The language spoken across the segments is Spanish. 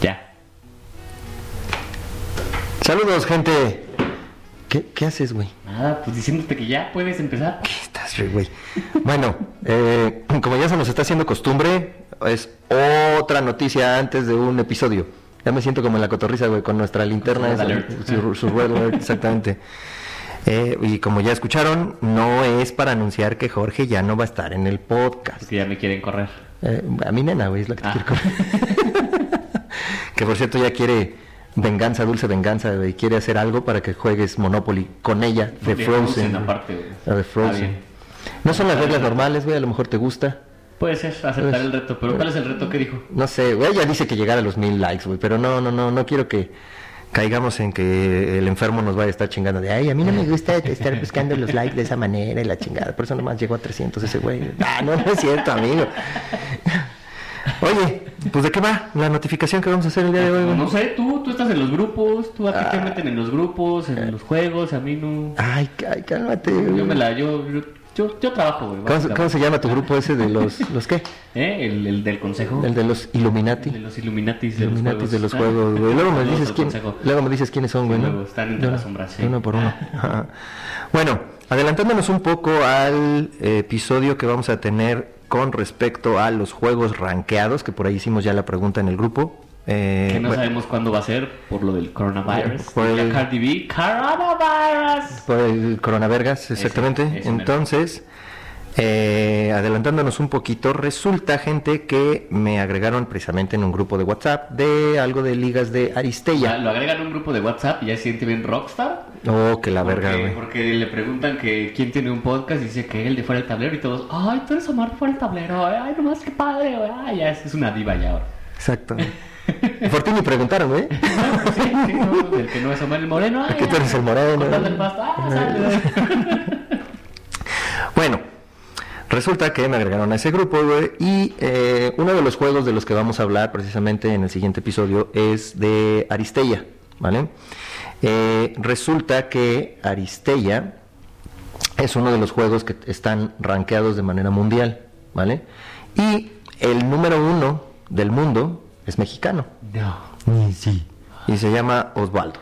Ya. Saludos, gente. ¿Qué, qué haces, güey? Nada, pues diciéndote que ya puedes empezar. ¿Qué estás, güey? Bueno, eh, como ya se nos está haciendo costumbre, es otra noticia antes de un episodio. Ya me siento como en la cotorriza, güey, con nuestra linterna. Red esa, alert. su, su red alert, exactamente. Eh, y como ya escucharon, no es para anunciar que Jorge ya no va a estar en el podcast. Porque ya me quieren correr. Eh, a mi nena, güey, es la que te Ah. quiere comer. que por cierto ya quiere venganza, dulce venganza, güey. Quiere hacer algo para que juegues Monopoly con ella, de De Frozen. Aparte, güey. La de Está Frozen. No son las reglas normales, güey, a lo mejor te gusta. Puede ser, aceptar el reto. Pero ¿cuál es el reto que dijo? No sé, güey, ella dice que llegar a los mil likes, güey, pero no, no, no, no quiero que caigamos en que el enfermo nos vaya a estar chingando de, ay, a mí no me gusta estar buscando los likes de esa manera y la chingada, por eso nomás llegó a 300 ese güey. Ah, no, no es cierto, amigo. Oye, pues ¿de qué va la notificación que vamos a hacer el día de hoy? No sé, tú, tú estás en los grupos, tú a ti Ah. te meten en los grupos, en los juegos, a mí no. Ay, ay, cálmate. Yo me la, yo, yo, yo, yo trabajo, güey. ¿Cómo, cómo se llama tu grupo ese de los, los qué? ¿Eh? El, el del consejo. El de los Illuminati. de los Illuminatis de Illuminatis de los Ah, juegos, güey. Luego me dices quién, luego me dices quiénes son, güey, luego están entre las sombras, sí. Uno por uno. Bueno, adelantándonos un poco al episodio que vamos a tener con respecto a los juegos rankeados, que por ahí hicimos ya la pregunta en el grupo. Eh, Que no bueno, sabemos cuándo va a ser por lo del coronavirus. Por el- Cardi B, coronavirus. Por el coronavirus, exactamente. ese mero. Entonces, eh, adelantándonos un poquito, resulta, gente, que me agregaron precisamente en un grupo de WhatsApp de algo de ligas de Aristella. lo agregan a un grupo de WhatsApp y ya se siente bien rockstar. Oh, que la verga, güey. porque le preguntan que quién tiene un podcast y dice que él de fuera del tablero y todos, ay, tú eres Omar fuera del tablero, ay, nomás qué padre, güey. Ay, ya es, es una diva ya ahora. Exacto. Por ti ni preguntaron, güey. Sí, sí, no, del que no es Omar el Moreno. Ay, Que tú eres el moreno. el pasto, ah. Bueno, resulta que me agregaron a ese grupo, güey, y eh, uno de los juegos de los que vamos a hablar precisamente en el siguiente episodio es de Aristella, ¿vale? Eh, resulta que Aristella es uno de los juegos que están rankeados de manera mundial, ¿vale? Y el número uno del mundo es mexicano. No. sí. Y se llama Osvaldo,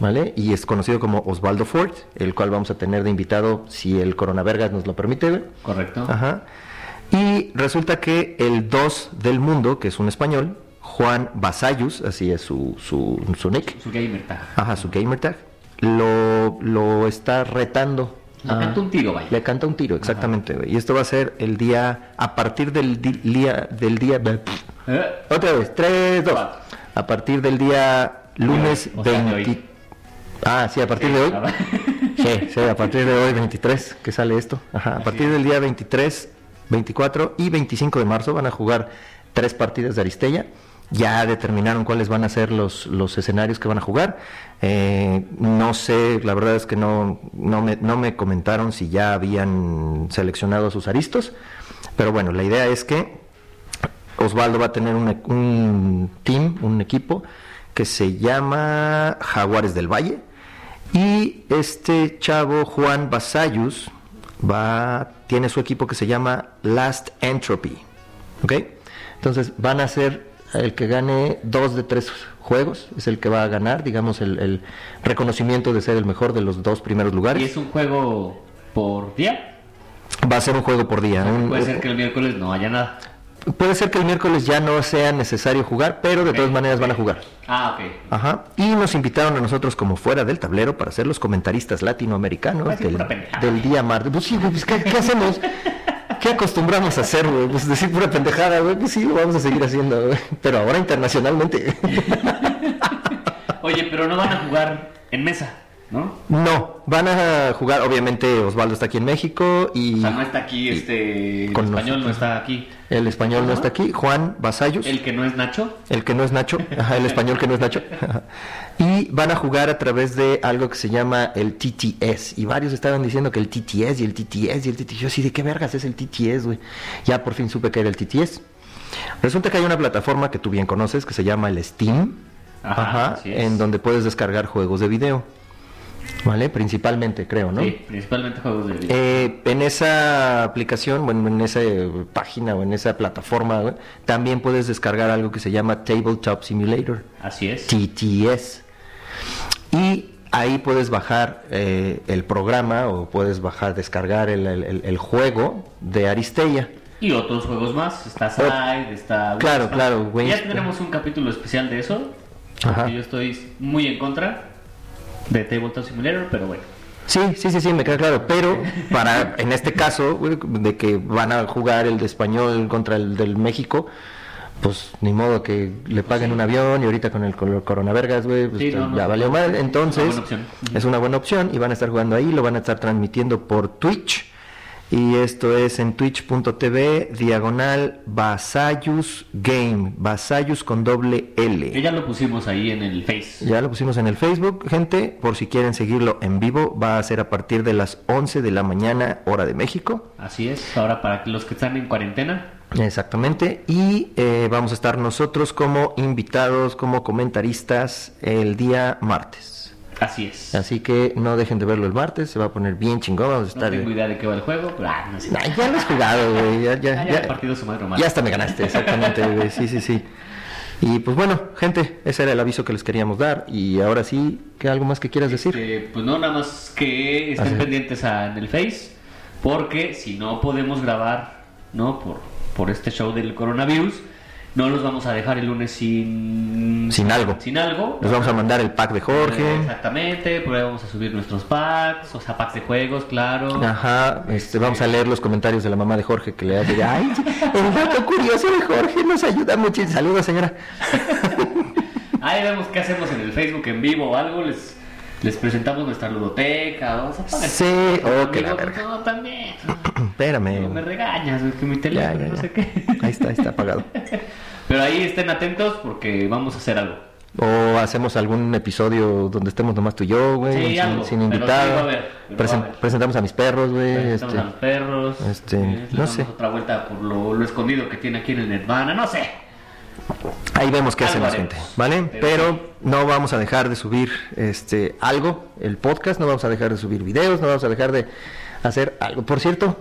¿vale? Y es conocido como Osvaldo Ford, el cual vamos a tener de invitado si el coronavirus nos lo permite. Correcto. Ajá. Y resulta que el 2 del mundo, que es un español, Juan Basayus, así es su, su, su nick, Su gamer tag. ajá, su gamer tag, lo, lo está retando. Le a- canta un tiro, vaya. Le canta un tiro, exactamente. Y esto va a ser el día, a partir del día, del día, Eh, otra vez, 3, 2. Cuatro. A partir del día lunes o sea, de 20. hoy. Ah, sí, a partir de hoy. Sí, sí, a partir de hoy 23 que sale esto. Ajá, a partir del día 23, 24 y 25 de marzo van a jugar tres partidas de Aristella. Ya determinaron cuáles van a ser los, los escenarios que van a jugar. Eh, no sé, la verdad es que no, no, me, no me comentaron si ya habían seleccionado a sus aristos. Pero bueno, la idea es que Osvaldo va a tener un, un team, un equipo que se llama Jaguares del Valle. Y este chavo, Juan Basayus, va, tiene su equipo que se llama Last Entropy. ¿Ok? Entonces van a ser el que gane dos de tres juegos, es el que va a ganar, digamos, el, el reconocimiento de ser el mejor de los dos primeros Y lugares. es un juego por día. Va a ser un juego por día. un- Puede ser que el miércoles no haya nada. Puede ser que el miércoles ya no sea necesario jugar, pero de todas maneras van a jugar. Ah, ok. Ajá. Y nos invitaron a nosotros como fuera del tablero para ser los comentaristas latinoamericanos del, día martes. Pues sí, güey, pues, ¿qué, qué hacemos? ¿Qué acostumbramos a hacer, güey? Pues decir pura pendejada, güey. Pues sí, lo vamos a seguir haciendo, güey. Pero ahora internacionalmente. Oye, pero no van a jugar en mesa, ¿no? No, van a jugar, obviamente Osvaldo está aquí en México y O sea, no está aquí este. El Con español no está aquí. el español no está aquí, Juan Basayus. El que no es Nacho. El que no es Nacho, ajá, el español que no es Nacho. Ajá. Y van a jugar a través de algo que se llama el TTS. Y varios estaban diciendo que el TTS y el TTS y el TTS. Yo así, ¿de qué vergas es el TTS, güey? Ya por fin supe que era el TTS. Resulta que hay una plataforma que tú bien conoces que se llama el Steam. Ajá, Ajá, en donde puedes descargar juegos de video. ¿Vale? Principalmente, creo, ¿no? Sí, principalmente juegos de video. Eh, en esa aplicación, bueno, en esa eh, página o en esa plataforma, también puedes descargar algo que se llama Tabletop Simulator, Así es. TTS. Y ahí puedes bajar eh, el programa o puedes bajar, descargar el, el- juego de Aristella. Y otros juegos más. Está Side, está... Claro, Wingspan. claro, Ya tendremos un capítulo especial de eso. Ajá. Yo estoy muy en contra de Tabletop Simulator, pero bueno. Sí, sí, sí, sí, me queda claro. Pero para, en este caso, de que van a jugar el de español contra el del México, pues ni modo que le paguen un avión y ahorita con el col- coronavirus, güey, pues Sí, ya no, no, valió mal. es una Entonces, buena opción. Ujú. es una buena opción y van a estar jugando ahí, lo van a estar transmitiendo por Twitch. Y esto es en twitch.tv, diagonal Vasayus Game, Vasayus con doble L. Que ya lo pusimos ahí en el Face. Ya lo pusimos en el Facebook, gente, por si quieren seguirlo en vivo, va a ser a partir de las 11 de la mañana, hora de México. Así es. Ahora para los que están en cuarentena. Exactamente, y eh, vamos a estar nosotros como invitados, como comentaristas el día martes. Así es. Así que no dejen de verlo el martes, se va a poner bien chingón, vamos a No estar... tengo idea de qué va el juego, pero ah, no sé. Ya lo has jugado, güey, ya, ya, Ah, ya ya, he partido su madre nomás. ya hasta me ganaste, exactamente, güey, sí, sí, sí. Y pues bueno, gente, ese era el aviso que les queríamos dar, y ahora sí, ¿qué algo más que quieras decir? Este, pues no, nada más que estén Así pendientes a- en el Face, porque si no podemos grabar, ¿no? Por, por este show del coronavirus, no los vamos a dejar el lunes sin... Sin algo. Sin algo. Les vamos a mandar el pack de Eh, Jorge. Exactamente, por ahí vamos a subir nuestros packs, o sea, packs de juegos, claro. Ajá, este, vamos a leer los comentarios de la mamá de Jorge que le hace, ay, el dato curioso de Jorge nos ayuda mucho. Saludos, señora. Ahí vemos qué hacemos en el Facebook en vivo o algo, les, les presentamos nuestra ludoteca, o para- Sí, oh, que la verga. No, también. Espérame. No me regañas, güey, que mi teléfono, ya, no sé qué. Ahí está, ahí está apagado. Pero ahí estén atentos porque vamos a hacer algo. O hacemos algún episodio donde estemos nomás tú y yo, güey, Sí, sin, sin invitado. sí Presen- presentamos a mis perros, güey. Presentamos este, a los perros. este, eh, no sé. otra vuelta por lo, lo escondido que tiene aquí en el Nirvana, no sé. Ahí vemos qué hacemos, gente, ¿vale? Pero no vamos a dejar de subir este algo, el podcast, no vamos a dejar de subir videos, no vamos a dejar de hacer algo. Por cierto,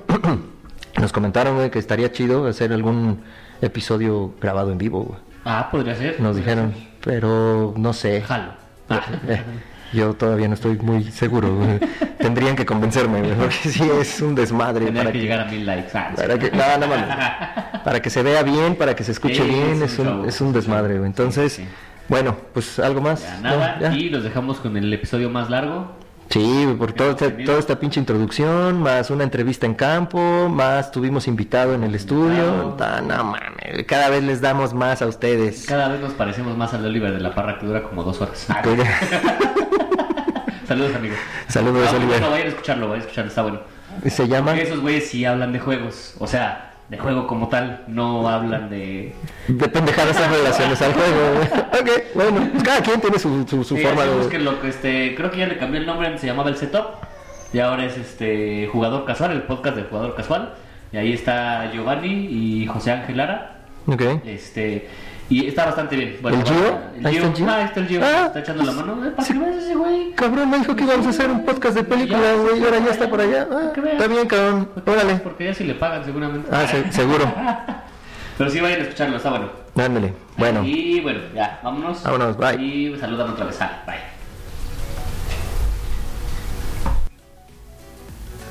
nos comentaron güey, que estaría chido hacer algún episodio grabado en vivo, güey. Ah, podría ser. Nos podría dijeron, pero no sé. Jalo. Ah. Yo todavía no estoy muy seguro. Tendrían que convencerme, porque sí es un desmadre Tendría para que que, llegar a mil likes. Ah, para que, no, no mames. Para que se vea bien, para que se escuche Sí, bien, es un es un es un desmadre. Entonces, Sí, sí. bueno, pues algo más. Ya ¿no? nada. ¿Ya? Y los dejamos con el episodio más largo. Sí, por este- tenido. toda esta pinche introducción, más una entrevista en campo, más tuvimos invitado en el estudio. Ta- No mames, cada vez les damos más a ustedes. Cada vez nos parecemos más al Oliver de la Parra que dura como dos horas. Saludos, amigos. Saludos, Ah, Oliver. vayan a escucharlo, vayan a escucharlo, está bueno. Se llama Porque esos güeyes sí hablan de juegos. O sea, de juego como tal. No hablan de. de pendejadas en relaciones al juego. ok, bueno, pues cada quien tiene su, su, su Sí, forma de... búsquenlo, que este, creo que ya le cambió el nombre, se llamaba el Setup. Y ahora es este Jugador Casual, el podcast de Jugador Casual. Y ahí está Giovanni y José Ángel Lara. Ok. Este, y está bastante bien. ¿El Gio? El Ahí está el Gio. Ah, ahí está el Gio. Ah. está echando la mano. Eh, ¿Para Sí. qué veas ese güey? Cabrón, me dijo que íbamos a hacer un podcast de película, Ya, güey, y ahora ya está por allá. Ah, que está bien, cabrón. Órale. Porque ya sí le pagan seguramente. Ah, se- seguro. Pero sí vayan a escucharlo, está bueno. Ándale. Bueno, Y bueno, ya, vámonos. Vámonos, bye. Y saludan otra vez. Ah, bye.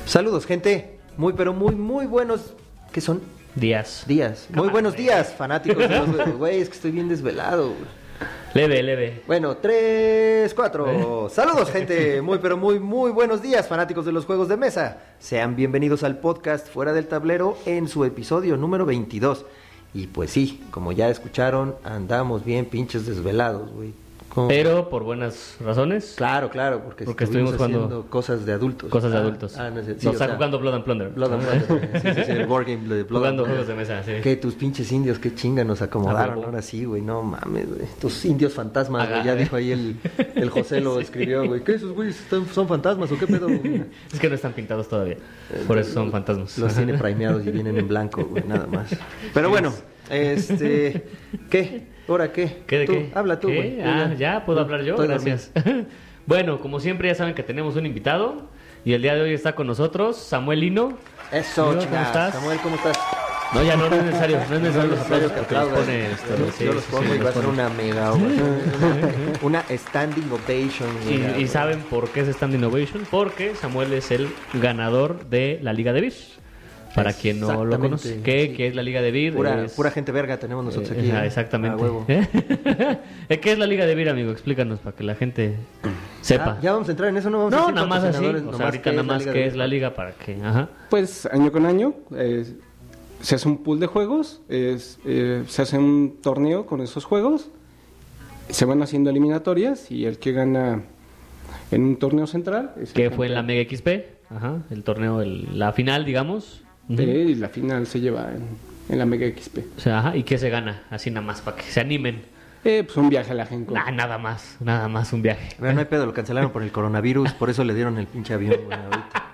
saludos, gente. Muy, pero muy, muy buenos. ¿Qué son? Díaz. Días. Muy buenos güey. días, fanáticos de los juegos. Güey, es que estoy bien desvelado. güey. Leve, leve. Bueno, tres, cuatro. Saludos, gente. Muy, pero muy, muy buenos días, fanáticos de los juegos de mesa. Sean bienvenidos al podcast Fuera del Tablero en su episodio número 22. Y pues sí, como ya escucharon, andamos bien pinches desvelados, güey. Pero por buenas razones. Claro, claro, porque, Porque estuvimos estuvimos jugando haciendo cosas de adultos. Cosas de Ah, adultos. Ah, no sé, sí, no, o está sea, jugando Blood and Plunder. Blood and Plunder. Sí, sí, sí, el board game de Blood jugando and juegos Plunder. de mesa, sí. Que tus pinches indios, qué chinga nos acomodaron ahora sí, güey. No mames, güey. Tus indios fantasmas, güey. Ya dijo ahí el, el José lo Sí. escribió, güey. ¿Qué esos güeyes son fantasmas o qué pedo? güey? Es que no están pintados todavía. Por eso son fantasmas. Los tiene primeados y vienen en blanco, güey, nada más. Pero bueno, este. ¿Qué? ¿Ahora qué? ¿Qué de Tú, qué? Habla tú, güey. Ah, ya puedo hablar yo. Gracias. Bueno, como siempre ya saben que tenemos un invitado y el día de hoy está con nosotros Samuel Lino. Eso, Amigo, ¿cómo estás? Samuel, ¿cómo estás? No, ya no, no es necesario, no es necesario los necesario aplausos que porque los pone esto, Yo- sí, Yo los pongo sí, y va a los ser una mega ovation. Una standing ovation. mega, Y, y saben por qué es Stand Innovation, porque Samuel es el ganador de la Liga de Beer. Para quien no lo conoce, ¿qué, sí. qué es la Liga de Beer? Pura, Es- pura gente verga tenemos nosotros eh, aquí. ¿eh? exactamente. A huevo. ¿Eh? ¿Qué es la Liga de Beer, amigo? Explícanos para que la gente sepa. Ah, ya vamos a entrar en eso, no vamos a no, decir nada más así. O sea, nomás ahorita nada más qué es la liga para que. Ajá. Pues año con año eh, se hace un pool de juegos, es, eh, se hace un torneo con esos juegos, se van haciendo eliminatorias y el que gana en un torneo central es Que fue en la. Mega XP. Ajá. El torneo, el- la final, digamos. Ujú. Eh, y la final se lleva en, en la Mega XP. O sea, ajá. ¿Y qué se gana? Así nada más, para que se animen. Eh, pues un viaje a la Genco. Nah, nada más, nada más un viaje. Bueno, no hay pedo, lo cancelaron por el coronavirus, por eso le dieron el pinche avión, güey, ahorita.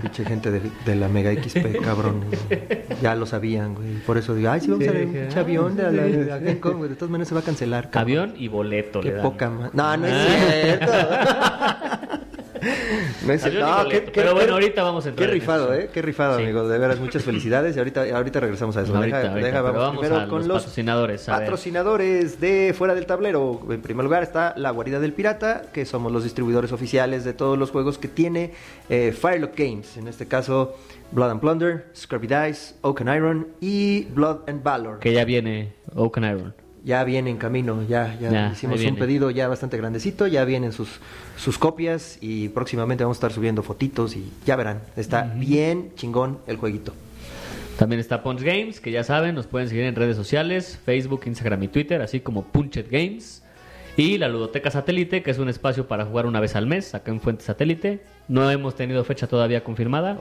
Pinche gente de, de la Mega XP, cabrón. Ya lo sabían, güey. Por eso digo, ay, sí, vamos Sí, a ver un pinche ah, avión de la, de la Gencom, güey. De todas maneras se va a cancelar, cabrón. Avión y boleto Qué le dan. poca ma- No, no es Ah. cierto. no es Avión y cierto. No, boleto. Pero bueno, ahorita vamos a entrar Qué rifado. ¿eh? Qué rifado, Sí. amigo. De veras, muchas felicidades. Y ahorita, ahorita regresamos a eso. Ahorita, deja, ahorita, deja, vamos, primero a con los patrocinadores, a patrocinadores de Fuera del Tablero. En primer lugar está La Guarida del Pirata, que somos los distribuidores oficiales de todos los juegos que tiene eh, Firelock Games. En este caso, Blood and Plunder, Scrubby Dice, Oak and Iron y Blood and Valor. Que ya viene Oaken Iron. Ya viene en camino, ya, ya, Ya, hicimos un pedido ya bastante grandecito, ya vienen sus, sus copias y próximamente vamos a estar subiendo fotitos y ya verán, está bien chingón el jueguito. También está Punch Games, que ya saben, nos pueden seguir en redes sociales, Facebook, Instagram y Twitter, así como Punchet Games. Y la Ludoteca Satélite, que es un espacio para jugar una vez al mes, acá en Fuente Satélite. No hemos tenido fecha todavía confirmada.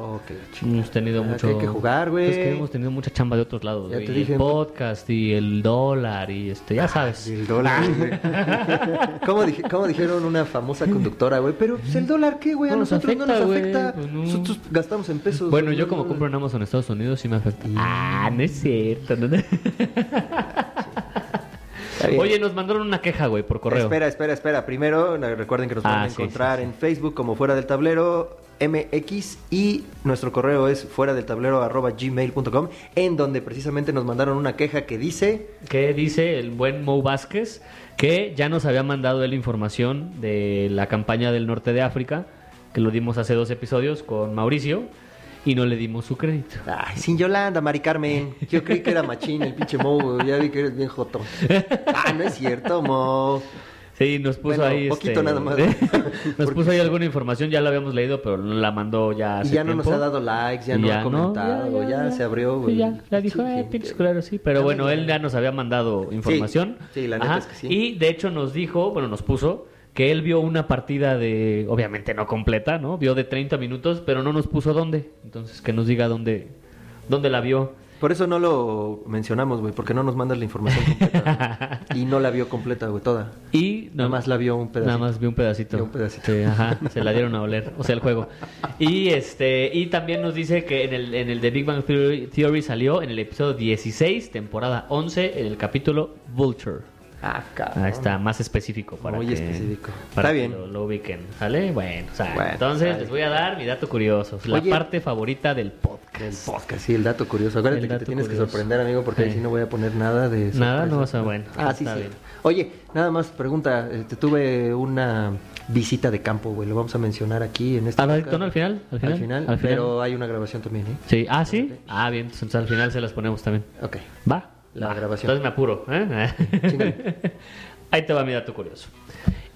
Chingada. Hemos tenido Ah, mucho. que hay que jugar, güey. Es que hemos tenido mucha chamba de otros lados. Ya te Y dije, el podcast y el dólar y este, ya sabes. El dólar, güey. ¿Cómo, dije- cómo dijeron una famosa conductora, güey? Pero pues, el dólar, ¿qué, güey? A No nos nosotros no nos afecta, afecta. Pues, no. Nosotros gastamos en pesos. Bueno, yo como compro en Amazon Estados Unidos sí me afecta. Ah, no es cierto. ¿no? Oye, nos mandaron una queja, güey, por correo. Espera, espera, espera. Primero, recuerden que nos Ah, van a sí, encontrar sí, sí. en Facebook como Fuera del Tablero MX y nuestro correo es fuera del tablero arroba gmail.com en donde precisamente nos mandaron una queja que dice que dice el buen Mo Vázquez que ya nos había mandado él información de la campaña del norte de África, que lo dimos hace dos episodios con Mauricio, y no le dimos su crédito. Ay, sin Yolanda, Mari Carmen. Yo creí que era machín el pinche Mo, güey. ya vi que eres bien joto. Ah, no es cierto, Mo. Sí, nos puso Bueno, ahí. poquito este, nada más. nos Porque puso ahí alguna información, ya la habíamos leído, pero la mandó ya Y ya no nos ha dado likes, ya no ha comentado, ya, se abrió, Sí, ya, la dijo, Sí, eh, pinches culeros, sí. Pero bueno, él ya nos había mandado información. sí, la neta es que sí. Y de hecho nos dijo, bueno, nos puso que él vio una partida de, obviamente no completa, ¿no? Vio de 30 minutos, pero no nos puso dónde. Entonces, que nos diga dónde, dónde la vio. Por eso no lo mencionamos, güey, porque no nos mandas la información completa. y no la vio completa, güey, toda. Y Nada más la vio un pedacito. Nada más vi un pedacito. Vio un pedacito. Sí, ajá, se la dieron a oler, o sea, el juego. Y este y también nos dice que en el, en el de Big Bang Theory, Theory salió en el episodio 16, temporada 11, en el capítulo Vulture. Ah, cabrón. Ahí está, más específico para Muy que, específico. para Está que bien. Lo, lo ubiquen, ¿sale? Bueno, o sea, Bueno, entonces sale. les voy a dar mi dato curioso, la Oye. parte favorita del podcast. El podcast, sí, el dato curioso. Acuérdate que te tienes que sorprender, amigo, porque ahí Sí. sí no voy a poner nada de Nada, no vas a- bueno, Ah, sí, sí. bien. Oye, nada más pregunta. Este, tuve una visita de campo, güey. Lo vamos a mencionar aquí en este ¿Al podcast. tono al final? ¿Al final? Al final. pero hay una grabación también, ¿eh? Sí, ah, sí. Ah, bien, entonces al final se las ponemos también. Ok. Va. La Va. grabación. Entonces me apuro. ¿eh? Ahí te va mi dato curioso.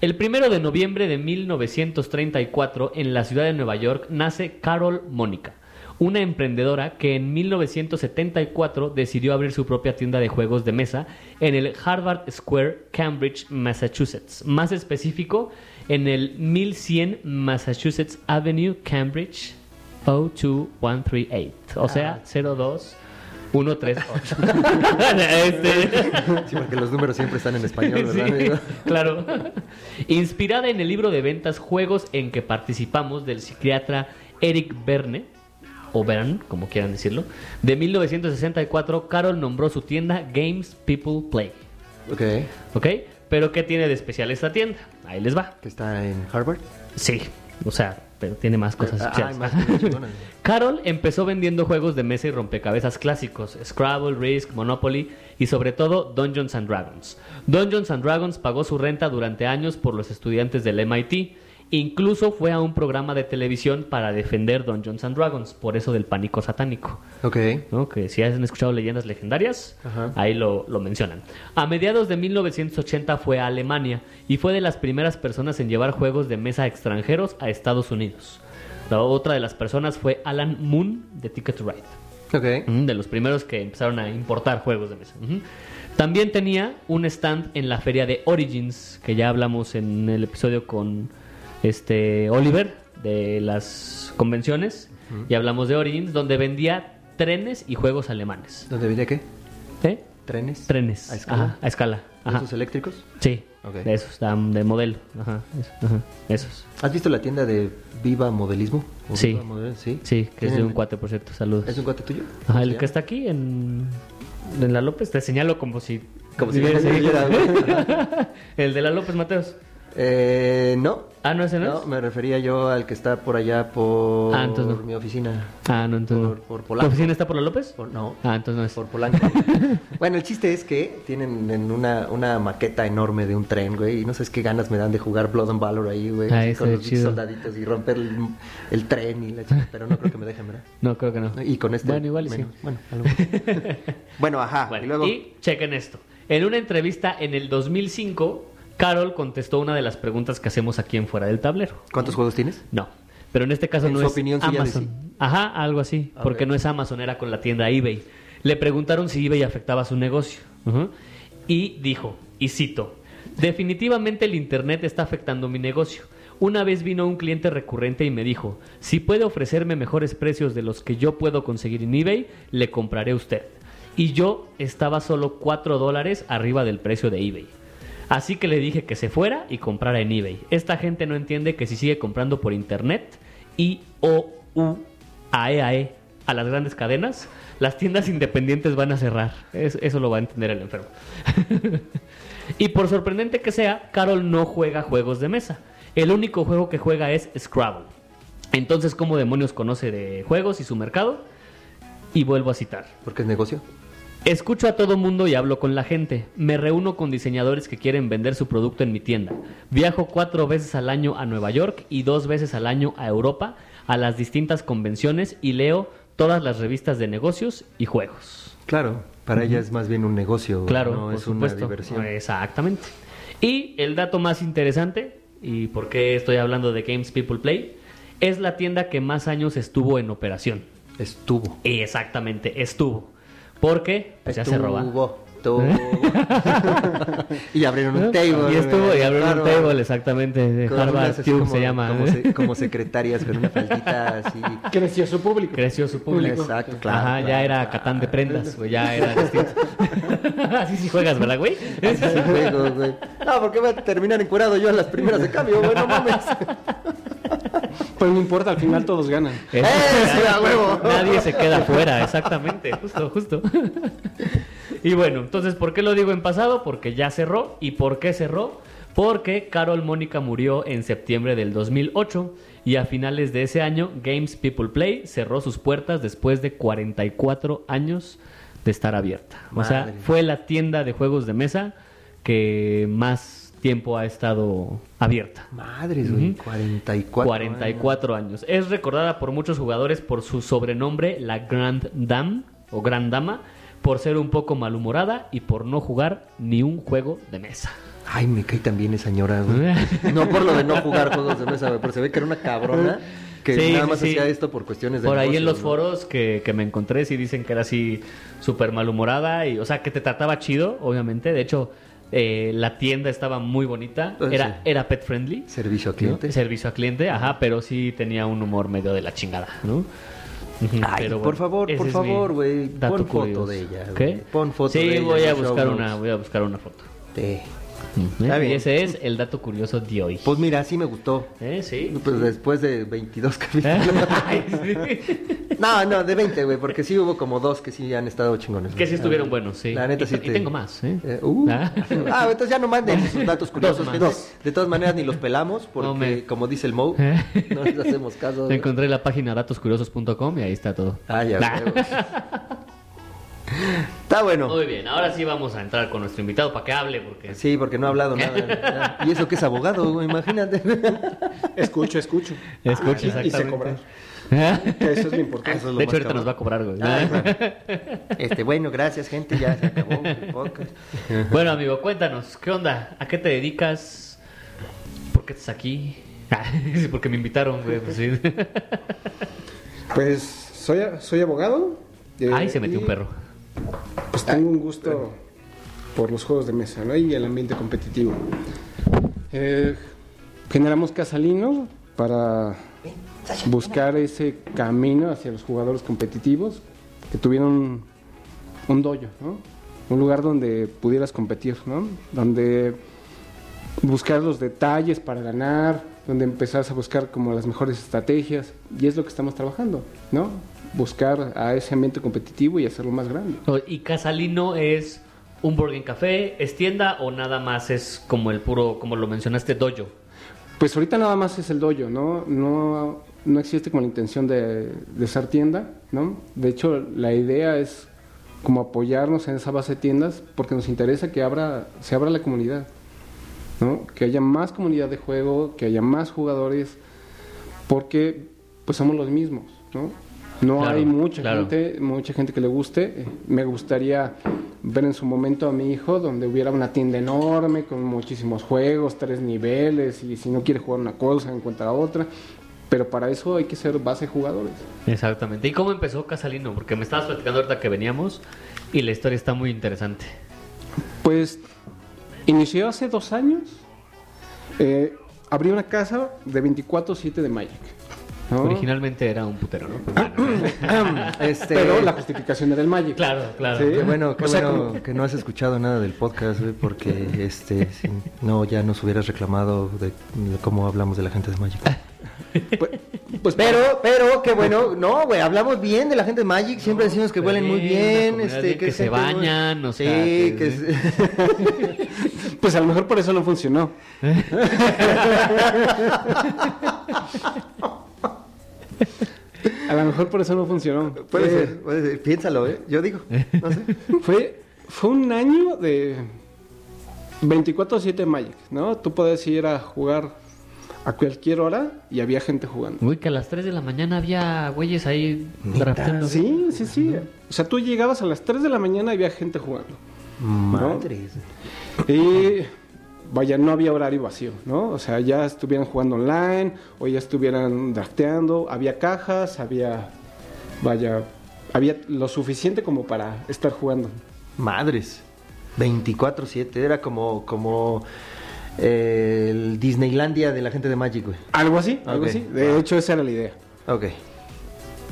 El primero de noviembre de 1934, en la ciudad de Nueva York, nace Carol Mónica, una emprendedora que en 1974 decidió abrir su propia tienda de juegos de mesa en el Harvard Square, Cambridge, Massachusetts. Más específico, en el 1100 Massachusetts Avenue, Cambridge, 02138. O sea, 02138. este... Sí, porque los números siempre están en español, Sí, ¿verdad, amigo? claro. Inspirada en el libro de ventas Juegos en que participamos del psiquiatra Eric Berne, o Bern, como quieran decirlo, de 1964, Carol nombró su tienda Games People Play. Ok. ¿Ok? Pero ¿qué tiene de especial esta tienda? ahí les va. Que está en Harvard. Sí, o sea, pero tiene más cosas. Ah, hay más. Carol empezó vendiendo juegos de mesa y rompecabezas clásicos, Scrabble, Risk, Monopoly y sobre todo Dungeons and Dragons. Dungeons and Dragons pagó su renta durante años por los estudiantes del MIT. Incluso fue a un programa de televisión para defender Dungeons and Dragons, por eso del pánico satánico. Ok. ¿no? Que si han escuchado leyendas legendarias, Ajá. ahí lo, lo mencionan. A mediados de 1980 fue a Alemania y fue de las primeras personas en llevar juegos de mesa extranjeros a Estados Unidos. La otra de las personas fue Alan Moon de Ticket to Ride. Ok. Ujú, de los primeros que empezaron a importar juegos de mesa. También tenía un stand en la feria de Origins, que ya hablamos en el episodio con este Oliver de las convenciones, y hablamos de Origins, donde vendía trenes y juegos alemanes. ¿Dónde viene qué? ¿Eh? ¿Trenes? Trenes. ¿A escala? Ajá, a escala. Ajá. ¿Esos eléctricos? Sí, de esos, de modelo. Ajá, eso, ajá, esos. ¿Has visto la tienda de Viva Modelismo? ¿O Sí. Viva Model- Sí. Sí, que es de ¿Tienen- un cuate, por cierto. Saludos. ¿Es un cuate tuyo? Ajá, ¿Cómo el que está aquí en, en la López, te señalo como si... Como si yo ahí. viviera- el de la López Mateos. Eh, no. Ah, ¿no ese no, No, es? me refería yo al que está por allá por Ah, no. mi oficina. Ah, no, entonces por- no. por ¿Tu Polanco. oficina está por la López? Por- no. Ah, entonces no es. Por Polanco. bueno, el chiste es que tienen en una, una maqueta enorme de un tren, güey. Y no sabes qué ganas me dan de jugar Blood and Valor ahí, güey. Ah, con los chido. soldaditos y romper el, el tren y la chica. Pero no creo que me dejen, ¿verdad? No, creo que no. Y con este. Bueno, igual y menos. sí. Bueno, a lo mejor. bueno, ajá. Bueno, y luego. y chequen esto. En una entrevista en el 2005, Carol contestó una de las preguntas que hacemos aquí en Fuera del Tablero. ¿Cuántos juegos tienes? No. Pero en este caso En no su es opinión, Amazon. Ajá, algo así. Porque no es Amazon, era con la tienda eBay. Le preguntaron si eBay afectaba su negocio. Y dijo, y cito, definitivamente el Internet está afectando mi negocio. Una vez vino un cliente recurrente y me dijo, si puede ofrecerme mejores precios de los que yo puedo conseguir en eBay, le compraré a usted. Y yo estaba solo 4 dólares arriba del precio de eBay. Así que le dije que se fuera y comprara en eBay. Esta gente no entiende que si sigue comprando por internet y o u a e a e a las grandes cadenas, las tiendas independientes van a cerrar. Es- eso lo va a entender el enfermo. y por sorprendente que sea, Carol no juega juegos de mesa. El único juego que juega es Scrabble. Entonces, ¿cómo demonios conoce de juegos y su mercado? Y vuelvo a citar. Porque es negocio. Escucho a todo mundo y hablo con la gente. Me reúno con diseñadores que quieren vender su producto en mi tienda. Viajo cuatro veces al año a Nueva York y dos veces al año a Europa, a las distintas convenciones y leo todas las revistas de negocios y juegos. Claro, para ella es más bien un negocio. Claro, no por es supuesto. una diversión. Exactamente. Y el dato más interesante, y por qué estoy hablando de Games People Play, es la tienda que más años estuvo en operación. Estuvo. Exactamente, estuvo. Porque pues, ya se roba. Estuvo. y abrieron un table. Y estuvo y abrieron un table, exactamente. de Harvard Tube como- se llama. Como, se- como secretarias con una faldita así. Creció su público. Creció su público. Exacto, claro. Ajá, ya claro, era claro. Catán de prendas, güey, ya era distinto. Así sí juegas, ¿verdad, güey? Así sí juego, güey. No, porque voy a terminar encuerado yo en las primeras de cambio, güey, no mames. Pues no importa, al final todos ganan. Eso, ¡Eso, a huevo! Nadie se queda fuera, exactamente, justo, justo. Y bueno, entonces, ¿por qué lo digo en pasado? Porque ya cerró. ¿Y por qué cerró? Porque Carol Mónica murió en septiembre del 2008 y a finales de ese año Games People Play cerró sus puertas después de 44 años de estar abierta. O sea, fue la tienda de juegos de mesa que más tiempo ha estado abierta. Madres, güey. Ujú. 44. 44 años. Es recordada por muchos jugadores por su sobrenombre, la Grand Dame o Gran Dama, por ser un poco malhumorada y por no jugar ni un juego de mesa. Ay, me cae también esa señora, güey. No por lo de no jugar juegos de mesa, pero se ve que era una cabrona que Sí, nada más sí. hacía esto por cuestiones de Por ahí en los ¿no? foros que, que me encontré sí dicen que era así súper malhumorada y, o sea, que te trataba chido, obviamente. De hecho, eh, la tienda estaba muy bonita, Pues era, sí. era pet friendly. Servicio a ¿no? cliente. Servicio a cliente, ajá, pero sí tenía un humor medio de la chingada, ¿no? Ay, pero por favor, por favor, güey, pon foto de ella, ¿Qué? Pon foto sí, de ella voy una, voy a buscar una foto. Sí. Está Y bien. ese es el dato curioso de hoy. Pues mira, sí me gustó. ¿Eh? Sí. Pues después de 22 capítulos. Ay, sí. No, no, de 20, güey, porque sí hubo como dos que sí han estado chingones. Que sí estuvieron buenos, sí. La neta y, sí y te- tengo más, ¿eh? Eh, uh. Ah. Ah, entonces ya no manden sus datos curiosos. Dos. De todas maneras ni los pelamos porque, No me- como dice el Mo, ¿Eh? no les hacemos caso. Encontré la página datoscuriosos.com y ahí está todo. Ah, ya, Ah. Está bueno. Muy bien, ahora sí vamos a entrar con nuestro invitado para que hable, porque... Sí, porque no ha hablado nada. Y eso que es abogado, güey, imagínate. Escucho, escucho. Escucha, Y sé exactamente. cobrar. de Que eso es lo importante. Eso es lo hecho, ahorita cabrón. nos va a cobrar, güey. Ah, bueno. Este, bueno, gracias, gente, ya se acabó el podcast. Bueno, amigo, cuéntanos, ¿qué onda? ¿A qué te dedicas? ¿Por qué estás aquí? Ah, sí, porque me invitaron, güey. Pues, sí. Pues soy, soy abogado. eh, Ay, se metió y, un perro. Pues tengo un gusto por los juegos de mesa ¿no? y el ambiente competitivo. Eh, generamos Casalino para buscar ese camino hacia los jugadores competitivos que tuvieran un, un dojo, ¿no? un lugar donde pudieras competir, ¿no? donde buscar los detalles para ganar, donde empezás a buscar como las mejores estrategias y es lo que estamos trabajando, ¿no? Buscar a ese ambiente competitivo y hacerlo más grande. ¿Y Casalino es un Burger Café? ¿Es tienda o nada más es como el puro, como lo mencionaste, dojo? Pues ahorita nada más es el dojo, ¿no? No, no existe como la intención de, de ser tienda, ¿no? De hecho, la idea es como apoyarnos en esa base de tiendas porque nos interesa que abra, se abra la comunidad, ¿no? Que haya más comunidad de juego, que haya más jugadores, porque pues somos los mismos, ¿no? No Claro, hay mucha claro. gente, mucha gente que le guste. Me gustaría ver en su momento a mi hijo donde hubiera una tienda enorme con muchísimos juegos, tres niveles y si no quiere jugar una cosa encuentra otra. Pero para eso hay que ser base de jugadores. Exactamente. ¿Y cómo empezó Casalino? Porque me estabas platicando ahorita que veníamos y la historia está muy interesante. Pues inició hace dos años. Eh, abrí una casa de 24-7 de Magic. ¿no? Originalmente era un putero, ¿no? Este, Pero la justificación era el Magic. claro, claro. Sí. Qué bueno, qué O sea, bueno como- que no has escuchado nada del podcast, porque este, si no, ya nos hubieras reclamado de, de cómo hablamos de la gente de Magic. Pues, pues Pero, pero, qué bueno, no, güey, hablamos bien de la gente de Magic, siempre No, decimos que huelen muy bien, este, que se muy- bañan, o sí, sea, que- que es- Pues a lo mejor por eso no funcionó. a lo mejor por eso no funcionó. puede Eh, ser, puede ser, piénsalo, eh, yo digo, no sé. Fue, fue un año de 24-7 Magic, ¿no? Tú podías ir a jugar a cualquier hora y había gente jugando. Uy, que a las 3 de la mañana había güeyes ahí drafteando. Sí, sí, sí. O sea, tú llegabas a las 3 de la mañana y había gente jugando. Madres. Y vaya, no había horario vacío, ¿no? O sea, ya estuvieran jugando online o ya estuvieran drafteando, había cajas, había, vaya, había lo suficiente como para estar jugando. Madres. 24-7, era como, como eh, el Disneylandia de la gente de Magic, güey. Algo así, algo así. De hecho, esa era la idea. Ok.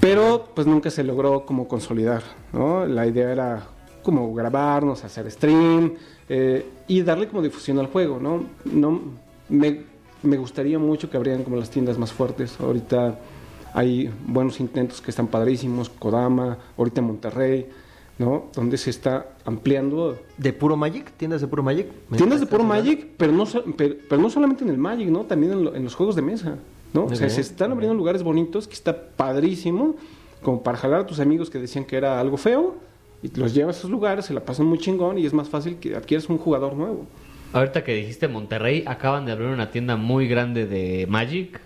Pero pues nunca se logró como consolidar, ¿no? La idea era como grabarnos, hacer stream eh, y darle como difusión al juego, ¿no? no me, me gustaría mucho que abrieran como las tiendas más fuertes. Ahorita hay buenos intentos que están padrísimos, Kodama, ahorita en Monterrey, ¿no? Donde se está ampliando ¿De puro Magic? ¿Tiendas de puro Magic? ¿Me Tiendas de puro? Magic, pero no, pero, pero no solamente en el Magic, ¿no? También en, lo- en los juegos de mesa, ¿no? O sea, se están abriendo lugares bonitos que está padrísimo, como para jalar a tus amigos que decían que era algo feo, y los llevas a esos lugares, se la pasan muy chingón y es más fácil que adquieras un jugador nuevo. Ahorita que dijiste Monterrey, acaban de abrir una tienda muy grande de Magic.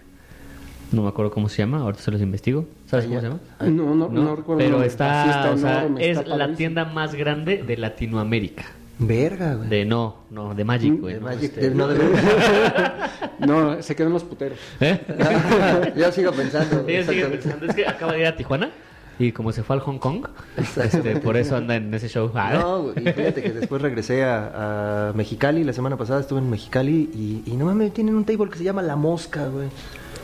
No me acuerdo cómo se llama, ahorita se los investigo. ¿Sabes Ah, cómo se llama? No, no, no, recuerdo. el Pero está, Sí, está o sea, enorme, es está la tienda más grande de Latinoamérica. Verga, güey. De no, no, de Magic, güey. De no, Magic, este- de- no, de- No, se quedan los puteros. ¿Eh? Yo sigo pensando. Sigue exactamente. pensando, es que acaba de ir a Tijuana y como se fue al Hong Kong, este, por eso anda en ese show. Ah, No, güey, y fíjate que después regresé a, a Mexicali, la semana pasada estuve en Mexicali y, y no mames, tienen un table que se llama La Mosca, güey.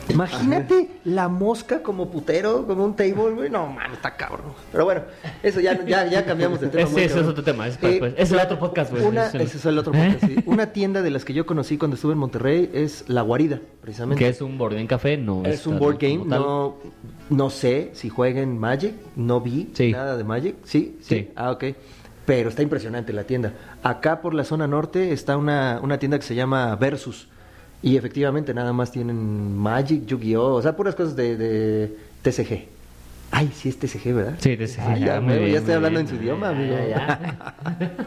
Imagínate la mosca como putero, como un table, güey. No, mames, está cabrón. Pero bueno, eso ya, ya, ya cambiamos de tema. Muy ese es otro tema. Es, Eh, pues, es el otro podcast, güey. Una, Es el- ese es el otro podcast, sí. Una tienda de las que yo conocí cuando estuve en Monterrey es La Guarida, precisamente. Que es un board game café, no Es un board game, no, no sé si jueguen Magic, no vi Sí. nada de Magic, ¿Sí? sí, Sí. ah, ok, pero está impresionante la tienda. Acá por la zona norte está una, una tienda que se llama Versus, y efectivamente nada más tienen Magic, Yu-Gi-Oh, o sea, puras cosas de, de TCG. Ay, sí es TCG, ¿verdad? Sí, TCG, Ah, ya, ya, estoy muy hablando bien. en su idioma, amigo. ya.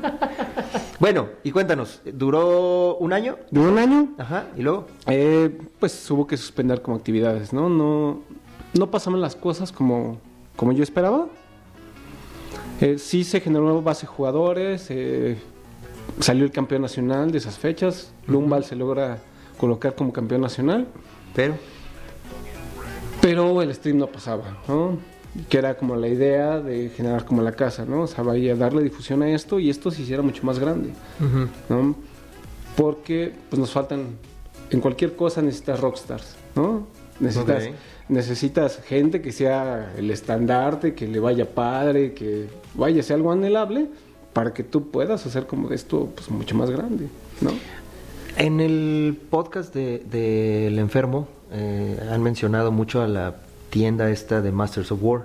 bueno, y cuéntanos, ¿duró un año? De un año, Ajá, y luego... eh, pues hubo que suspender como actividades, ¿no? No, no pasaban las cosas como, como yo esperaba. Eh, sí se generó base de jugadores, eh, salió el campeón nacional de esas fechas, Lumbal se logra colocar como campeón nacional, Pero... pero el stream no pasaba, ¿no? Que era como la idea de generar como la casa, ¿no? O sea, vaya a darle difusión a esto y esto se hiciera mucho más grande. ujú. ¿no? Porque pues nos faltan, en cualquier cosa necesitas rockstars, ¿no? Necesitas, necesitas gente que sea el estandarte, que le vaya padre, que vaya, sea algo anhelable, para que tú puedas hacer como de esto pues mucho más grande, ¿no? En el podcast de, de El Enfermo eh, han mencionado mucho a la tienda esta de Masters of War,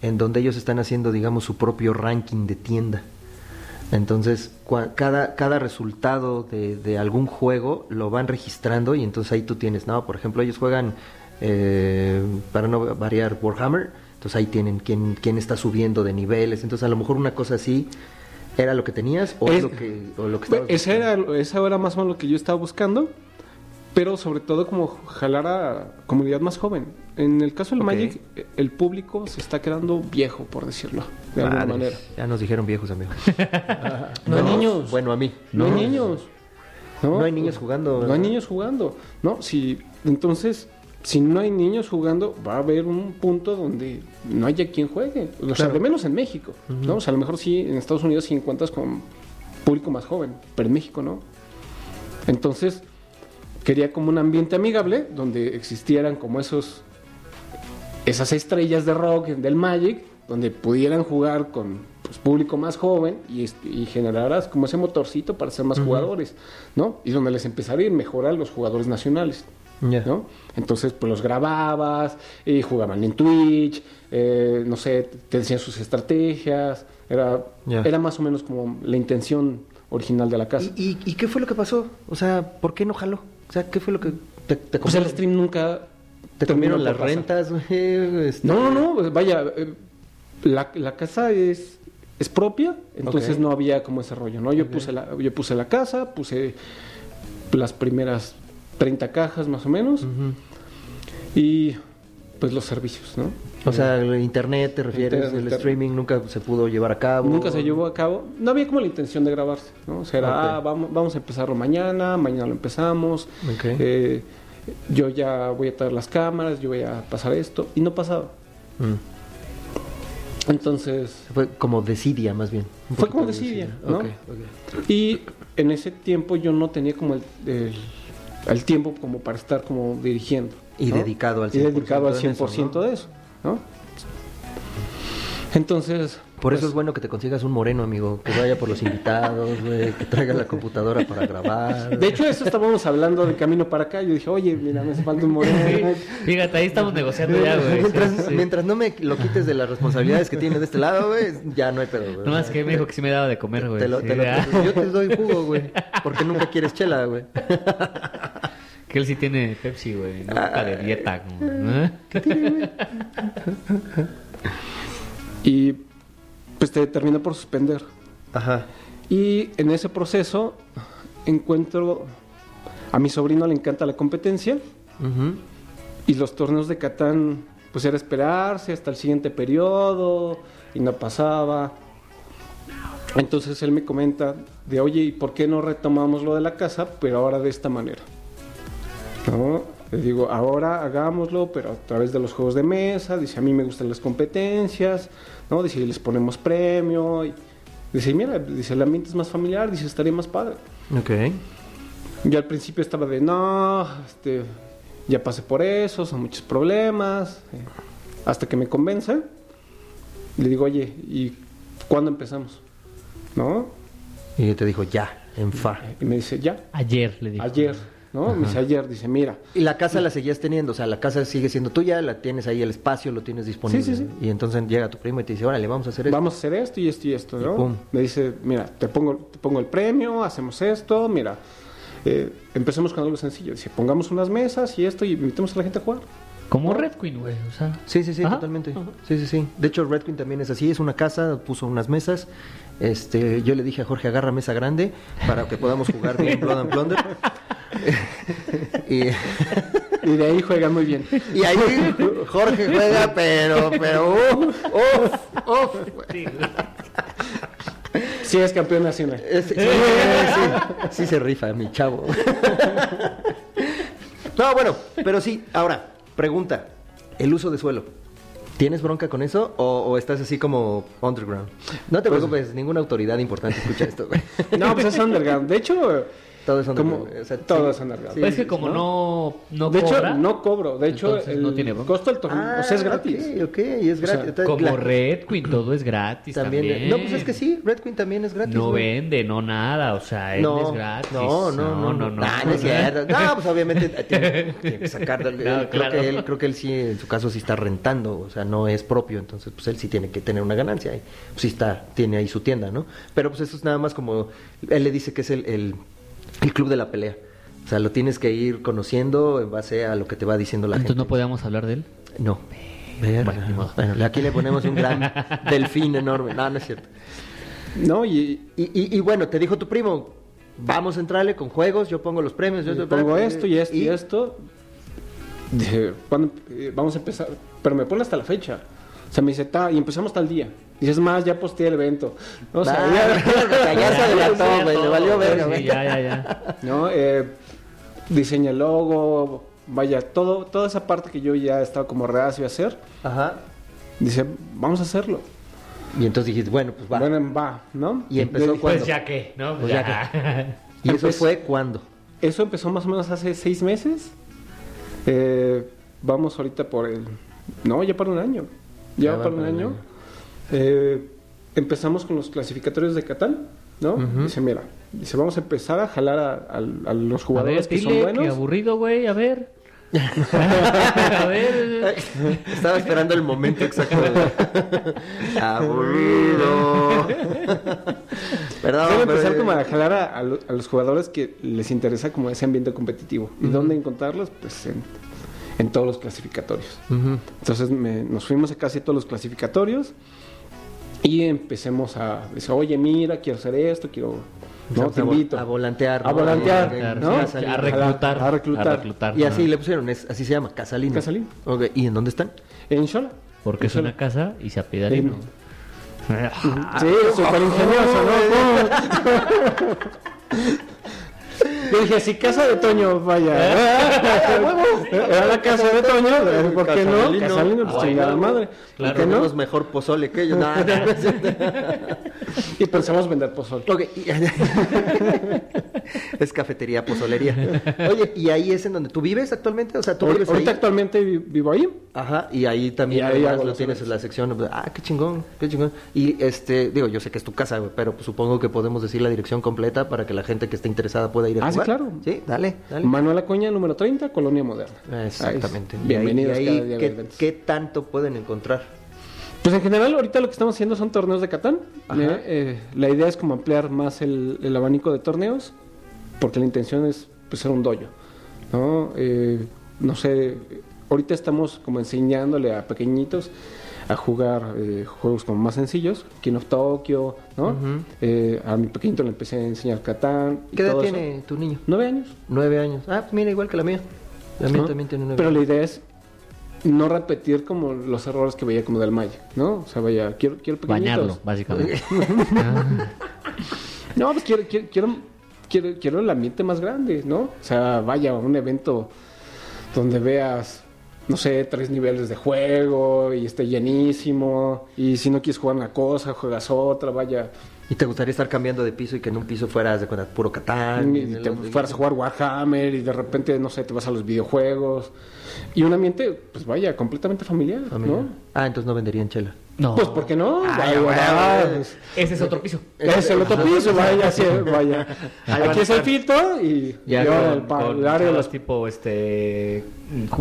en donde ellos están haciendo, digamos, su propio ranking de tienda. Entonces, cada, cada resultado de, de algún juego lo van registrando y entonces ahí tú tienes, ¿no? Por ejemplo, ellos juegan, eh, para no variar, Warhammer, entonces ahí tienen quién, quién está subiendo de niveles, entonces a lo mejor una cosa así era lo que tenías o es, lo que, o lo que estabas buscando? era, esa era más o menos lo que yo estaba buscando, pero sobre todo como jalar a comunidad más joven. En el caso del Ok. Magic, el público se está quedando viejo, por decirlo, de alguna manera. Ya nos dijeron viejos amigos. No hay niños. Bueno, a mí. No, hay niños. No hay niños jugando, No hay niños jugando. No, si entonces, si no hay niños jugando, va a haber un punto donde no haya quien juegue. O sea, Claro. al menos en México. ¿no? O sea, a lo mejor sí, en Estados Unidos sí encuentras con público más joven, pero en México no. Entonces, quería como un ambiente amigable donde existieran como esos esas estrellas de rock del Magic donde pudieran jugar con pues, público más joven y, y generaras como ese motorcito para ser más jugadores, ¿no? Y donde les empezara a ir mejor a los jugadores nacionales, Entonces, pues los grababas y jugaban en Twitch, eh, no sé, te decían sus estrategias, era, era más o menos como la intención original de la casa. ¿Y, y, y qué fue lo que pasó? O sea, ¿por qué no jaló? O sea, ¿qué fue lo que te, te Pues el stream nunca ¿Te terminó comieron las pasar. rentas, güey? Este- No, no, no, vaya, eh, la, la casa es, es propia, entonces no había como ese rollo, ¿no? Yo, puse la, yo puse la casa, puse las primeras 30 cajas más o menos y pues los servicios, ¿no? O sea, el internet, ¿te refieres? Internet, el internet. streaming nunca se pudo llevar a cabo. Nunca se llevó a cabo, no había como la intención de grabarse, ¿no? O sea, era, ah, vamos, vamos a empezarlo mañana, mañana lo empezamos, Ok. eh, yo ya voy a traer las cámaras, yo voy a pasar esto, y no pasaba. Mm. Entonces, Fue como desidia, más bien. Fue como de desidia, ¿no? Ok, ok. Y en ese tiempo yo no tenía como el, el- el tiempo como para estar como dirigiendo. Y ¿no? dedicado al Y dedicado al 100% en eso, 100% ¿no? de eso, ¿no? Entonces... Por eso pues, es bueno que te consigas un moreno, amigo. Que vaya por los invitados, güey. Que traiga la computadora para grabar. De hecho, eso estábamos hablando de camino para acá. Yo dije, oye, mira, me hace falta un moreno. Fíjate, ahí estamos negociando ya, güey. mientras, Sí, sí. mientras no me lo quites de las responsabilidades que tiene de este lado, güey, ya no hay pedo, güey. No más que me dijo que sí me daba de comer, güey. Te lo- Sí, te lo- ya. yo te doy jugo, güey. Porque nunca quieres chela, güey. Que él sí tiene Pepsi, güey. No Coca de dieta. como, ¿eh? Y pues te terminé por suspender. Ajá. Y en ese proceso encuentro... A mi sobrino le encanta la competencia. Ujú. Y los torneos de Catán, pues era esperarse hasta el siguiente periodo y no pasaba. Entonces él me comenta de, oye, ¿y por qué no retomamos lo de la casa, pero ahora de esta manera? ¿No? Le digo, ahora hagámoslo, pero a través de los juegos de mesa. Dice, a mí me gustan las competencias, ¿no? Dice, les ponemos premio. Y dice, mira, dice, el ambiente es más familiar, dice, estaría más padre. Ok. Yo al principio estaba de, no, este, ya pasé por eso, son muchos problemas, eh, hasta que me convence, le digo, oye, ¿y cuándo empezamos? ¿No? Y te dijo, ya, en fa. Y me dice, ya, Ayer le dijo. ayer, ¿no? Dice, ayer, dice, mira, Y la casa la seguías teniendo, o sea, la casa sigue siendo tuya, la tienes ahí el espacio, lo tienes disponible. Sí, sí, sí. Y entonces llega tu primo y te dice, órale, vamos a hacer esto. vamos a hacer esto y esto y esto, Y ¿no? pum. Me dice, mira, te pongo, te pongo el premio, hacemos esto, mira, eh, empecemos con algo sencillo. Dice, pongamos unas mesas y esto y invitemos a la gente a jugar. Como Red Queen, güey. O sea. Sí, sí, sí, Ajá. totalmente. Sí, sí, sí. De hecho, Red Queen también es así, es una casa, puso unas mesas. Este, yo le dije a Jorge, agarra mesa grande para que podamos jugar bien Blood and Plunder. y, Y de ahí juegan muy bien. y ahí Jorge juega, pero, pero, uf, uf, uf. Sí, es campeón nacional. Este, sí, sí, sí se rifa, mi chavo. No, bueno, pero sí, ahora, pregunta, el uso de suelo. ¿Tienes bronca con eso o, o estás así como underground? No te preocupes, ninguna autoridad importante escucha esto, güey. No, pues es underground. De hecho, Todo es como, underground. o sea, todo sí. es underground. Sí, Pues es que como ¿no? no, no de cobra, hecho, no cobro. De hecho, el no tiene bronca. costo del torneo o sea, es gratis. Ah, Ok, ok, y es O sea, gratis. Entonces, como la- Red Queen, todo es gratis también, también. No, pues es que sí, Red Queen también es gratis. No güey. vende, no nada, o sea, él No, es gratis. no, no, no, no, no, Nah, no es cierto. No, pues obviamente tiene, tiene que sacar. No, él- creo, claro. que él, creo que él sí, en su caso, sí está rentando, o sea, no es propio, entonces, pues él sí tiene que tener una ganancia. Y, pues, sí está, tiene ahí su tienda, ¿no? Pero pues eso es nada más como, él le dice que es el, el, el club de la pelea. O sea, lo tienes que ir conociendo en base a lo que te va diciendo la Entonces gente. no podíamos hablar de él. No. Verga. Bueno, ni modo. Bueno, aquí le ponemos un gran delfín enorme. No, no es cierto. No, y, Y, y, y bueno, te dijo tu primo, vamos a entrarle con juegos, yo pongo los premios, yo y te pongo esto y esto y, esto. Dije, ¿cuándo, eh, vamos a empezar. Pero me pone hasta la fecha. O sea, me dice, "Ta", y empezamos tal día. Y es más, ya posteé el evento. O sea, Ah, ya- ya se adelantó, güey, le valió güey, verga, sí, güey. ya, ya, ya. ¿no? Eh, diseña el logo, vaya, todo, toda esa parte que yo ya estaba como reacio a hacer, Ajá. dice, vamos a hacerlo. Y entonces dijiste, bueno, pues va. Bueno, va, ¿no? Y empezó Yo- cuando- Pues ya que, ¿no? Pues ya ¿Y eso fue cuándo? Eso empezó más o menos hace seis meses. Eh, vamos ahorita por el... No, ya para un año. Ya, va para un para un año. año. Eh, empezamos con los clasificatorios de Catán, ¿no? Dice, mira, dice, vamos a empezar a jalar a, a- a los A jugadores ver, que son buenos. qué aburrido, güey, a ver. a ver. Estaba esperando el momento exacto. de- Aburrido. Perdón, Debe pero- empezar como a jalar a, a a los jugadores que les interesa como ese ambiente competitivo. ¿Y dónde encontrarlos? Pues en, en todos los clasificatorios. Entonces me- nos fuimos a casi todos los clasificatorios y empecemos a decir, oye, mira, quiero hacer esto, quiero... No, te invito. A volantear. A ¿no? volantear, A- a reclutar. A reclutar. Y así le pusieron, es, así se llama, Casalino. Casalino. Ok, ¿Y en dónde están? En Shola. Porque es una Xola. casa y se apida. Sí, súper ingenioso, ¿no? Yo dije, si casa de Toño, vaya. Era la casa de Toño, eh, ¿por qué no? Casalino. Pues Ah, chingada madre. Claro. ¿Por qué no? Tenemos mejor pozole que ellos. Y pensamos vender pozol. Ok, y- es cafetería, pozolería. Oye, ¿y ahí es en donde tú vives actualmente? O sea, tú vives Ahorita ahí. actualmente vi- vivo ahí. Ajá, y ahí también lo los tienes en la sección. Ah, qué chingón, qué chingón. Y este, digo, yo sé que es tu casa, pero pues, supongo que podemos decir la dirección completa para que la gente que esté interesada pueda ir a Ah, sí, claro. Sí, dale, dale. Manuel Acuña, número 30, Colonia Moderna. Exactamente. Ahí, Y ahí- bienvenidos y ahí, cada día a ¿qué, tanto pueden encontrar? Pues en general ahorita lo que estamos haciendo son torneos de Catán. Ajá. Eh, eh, la idea es como ampliar más el, el abanico de torneos, porque la intención es pues, ser un dojo. ¿no? Eh, no sé, ahorita estamos como enseñándole a pequeñitos a jugar eh, juegos como más sencillos, King of Tokyo, ¿no? Eh, a mi pequeñito le empecé a enseñar Catán. ¿Qué edad eso. tiene tu niño? Nueve años. Nueve años. Ah, pues mira, igual que la mía. La mía ¿no? también tiene nueve Pero la idea es no repetir como los errores que veía como del Magic, ¿no? O sea, vaya, quiero, quiero pequeñitos. Bañarlo, básicamente. No, pues quiero, quiero, quiero, quiero, quiero el ambiente más grande, ¿no? O sea, vaya, un evento donde veas, no sé, tres niveles de juego y esté llenísimo. Y si no quieres jugar una cosa, juegas otra, vaya. ¿Y te gustaría estar cambiando de piso y que en un piso fueras de puro Catán? y el te fueras a jugar Warhammer y de repente, no sé, te vas a los videojuegos. Y un ambiente, pues vaya, completamente familiar, familia? ¿no? Ah, entonces no venderían chela. No. Pues, ¿por qué no? Ay, Vaya, güey, vaya, güey. pues, Ese es otro piso. Es el otro piso, vaya, sí, vaya. Aquí es el filtro y, Ya, con- el, pa- Con el área los tipo, este...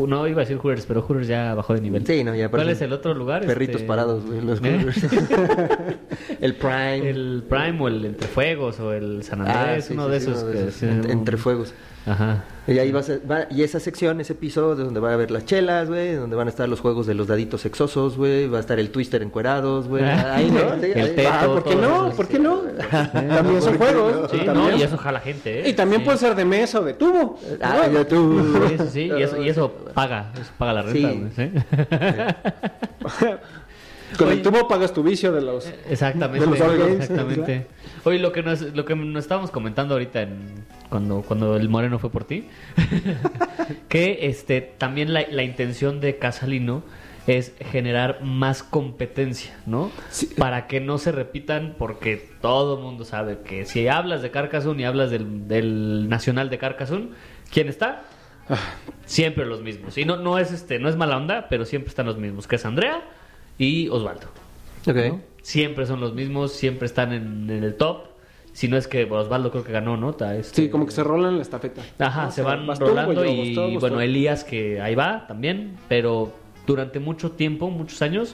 No iba a decir Hooters, pero Hooters ya bajó de nivel. Sí, no, ya ¿Cuál es el otro lugar? Perritos Este, parados, güey. Los ¿Eh? el Prime. El Prime o el Entrefuegos o el San Ah, Andrés, sí, uno sí, de sí, esos. uno Entre fuegos. Ajá. Y ahí va a ser- va- y esa sección, ese piso, de donde va a haber las chelas, güey, donde van a estar los juegos de los daditos sexosos, güey, va a estar el twister encuerados, güey. Ahí, ¿no? Sí, El ahí- teto, Ah, ¿por qué no? ¿Por qué no? También son juegos. Sí, también. no, y eso jala gente, ¿eh? Y también Sí. puede ser de mesa o de tubo. Ah, ya tú. Sí, sí, sí, y eso, y eso paga, eso paga la renta, güey, ¿sí? Con Oye. el tubo pagas tu vicio de los... Exactamente, De los exactamente. Oye, lo que nos, lo que nos estábamos comentando ahorita en, cuando, cuando el Moreno fue por ti, que este también la, la intención de Casalino es generar más competencia, ¿no? Sí. Para que no se repitan, porque todo el mundo sabe que si hablas de Carcassonne y hablas del, del Nacional de Carcassonne, ¿quién está? Siempre los mismos. Y no, no es este, no es mala onda, pero siempre están los mismos, que es Andrea y Osvaldo. Ok. ¿no? Siempre son los mismos, siempre están en, en el top. Si no es que Osvaldo creo que ganó, ¿no? Este- Sí, como que se rolan la estafeta. Ajá, ¿no? se van vas tú, rolando yo, y bueno. Elías que ahí va también, pero durante mucho tiempo, muchos años,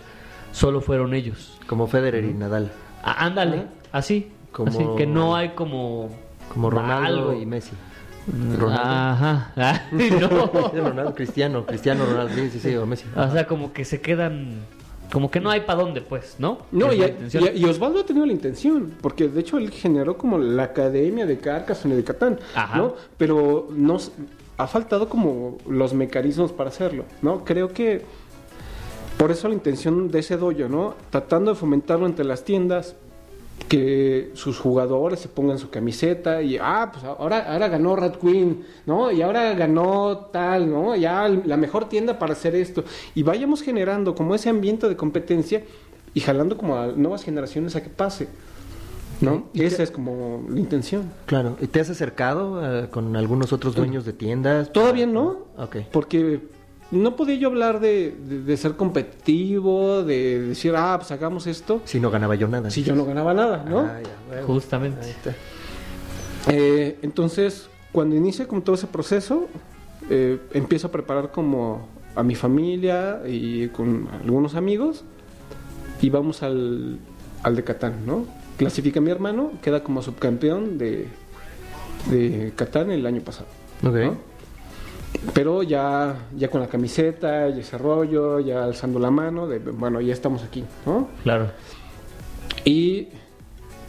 solo fueron ellos. Como Federer y Nadal. Ah, ándale, así, Como- así, que no hay como... Como Ronaldo algo. y Messi. Ajá, Ay, no. Ronaldo, Cristiano, Cristiano Ronaldo, sí, sí, sí, o Messi. O sea, como que se quedan... Como que no hay para dónde, pues, ¿no? No, y, y- y Osvaldo ha tenido la intención, porque de hecho él generó como la academia de Carcassonne y de Catán, Ajá. ¿no? Pero no s- ha faltado como los mecanismos para hacerlo, ¿no? Creo que por eso la intención de ese dojo, ¿no? Tratando de fomentarlo entre las tiendas, que sus jugadores se pongan su camiseta y, ah, pues ahora, ahora ganó Rat Queen, ¿no? Y ahora ganó tal, ¿no? Ya la mejor tienda para hacer esto. Y vayamos generando como ese ambiente de competencia y jalando como a nuevas generaciones a que pase, ¿no? Y esa es como la intención. Claro. ¿Y te has acercado eh, con algunos otros dueños de tiendas? Todavía no, Ok. porque no podía yo hablar de, de- de ser competitivo, de decir, ah, pues hagamos esto, Si no ganaba yo nada. si yo no ganaba nada, ¿no? Ah, ya, bueno. Justamente. Ahí está. Eh, entonces, cuando inicia como todo ese proceso, eh, empiezo a preparar como a mi familia y con algunos amigos y vamos al, al de Catán, ¿no? Clasifica mi hermano, queda como subcampeón de, de Catán el año pasado. Ok. ¿no? Pero ya, ya con la camiseta y ese rollo, ya alzando la mano, de bueno, ya estamos aquí, ¿no? Claro. Y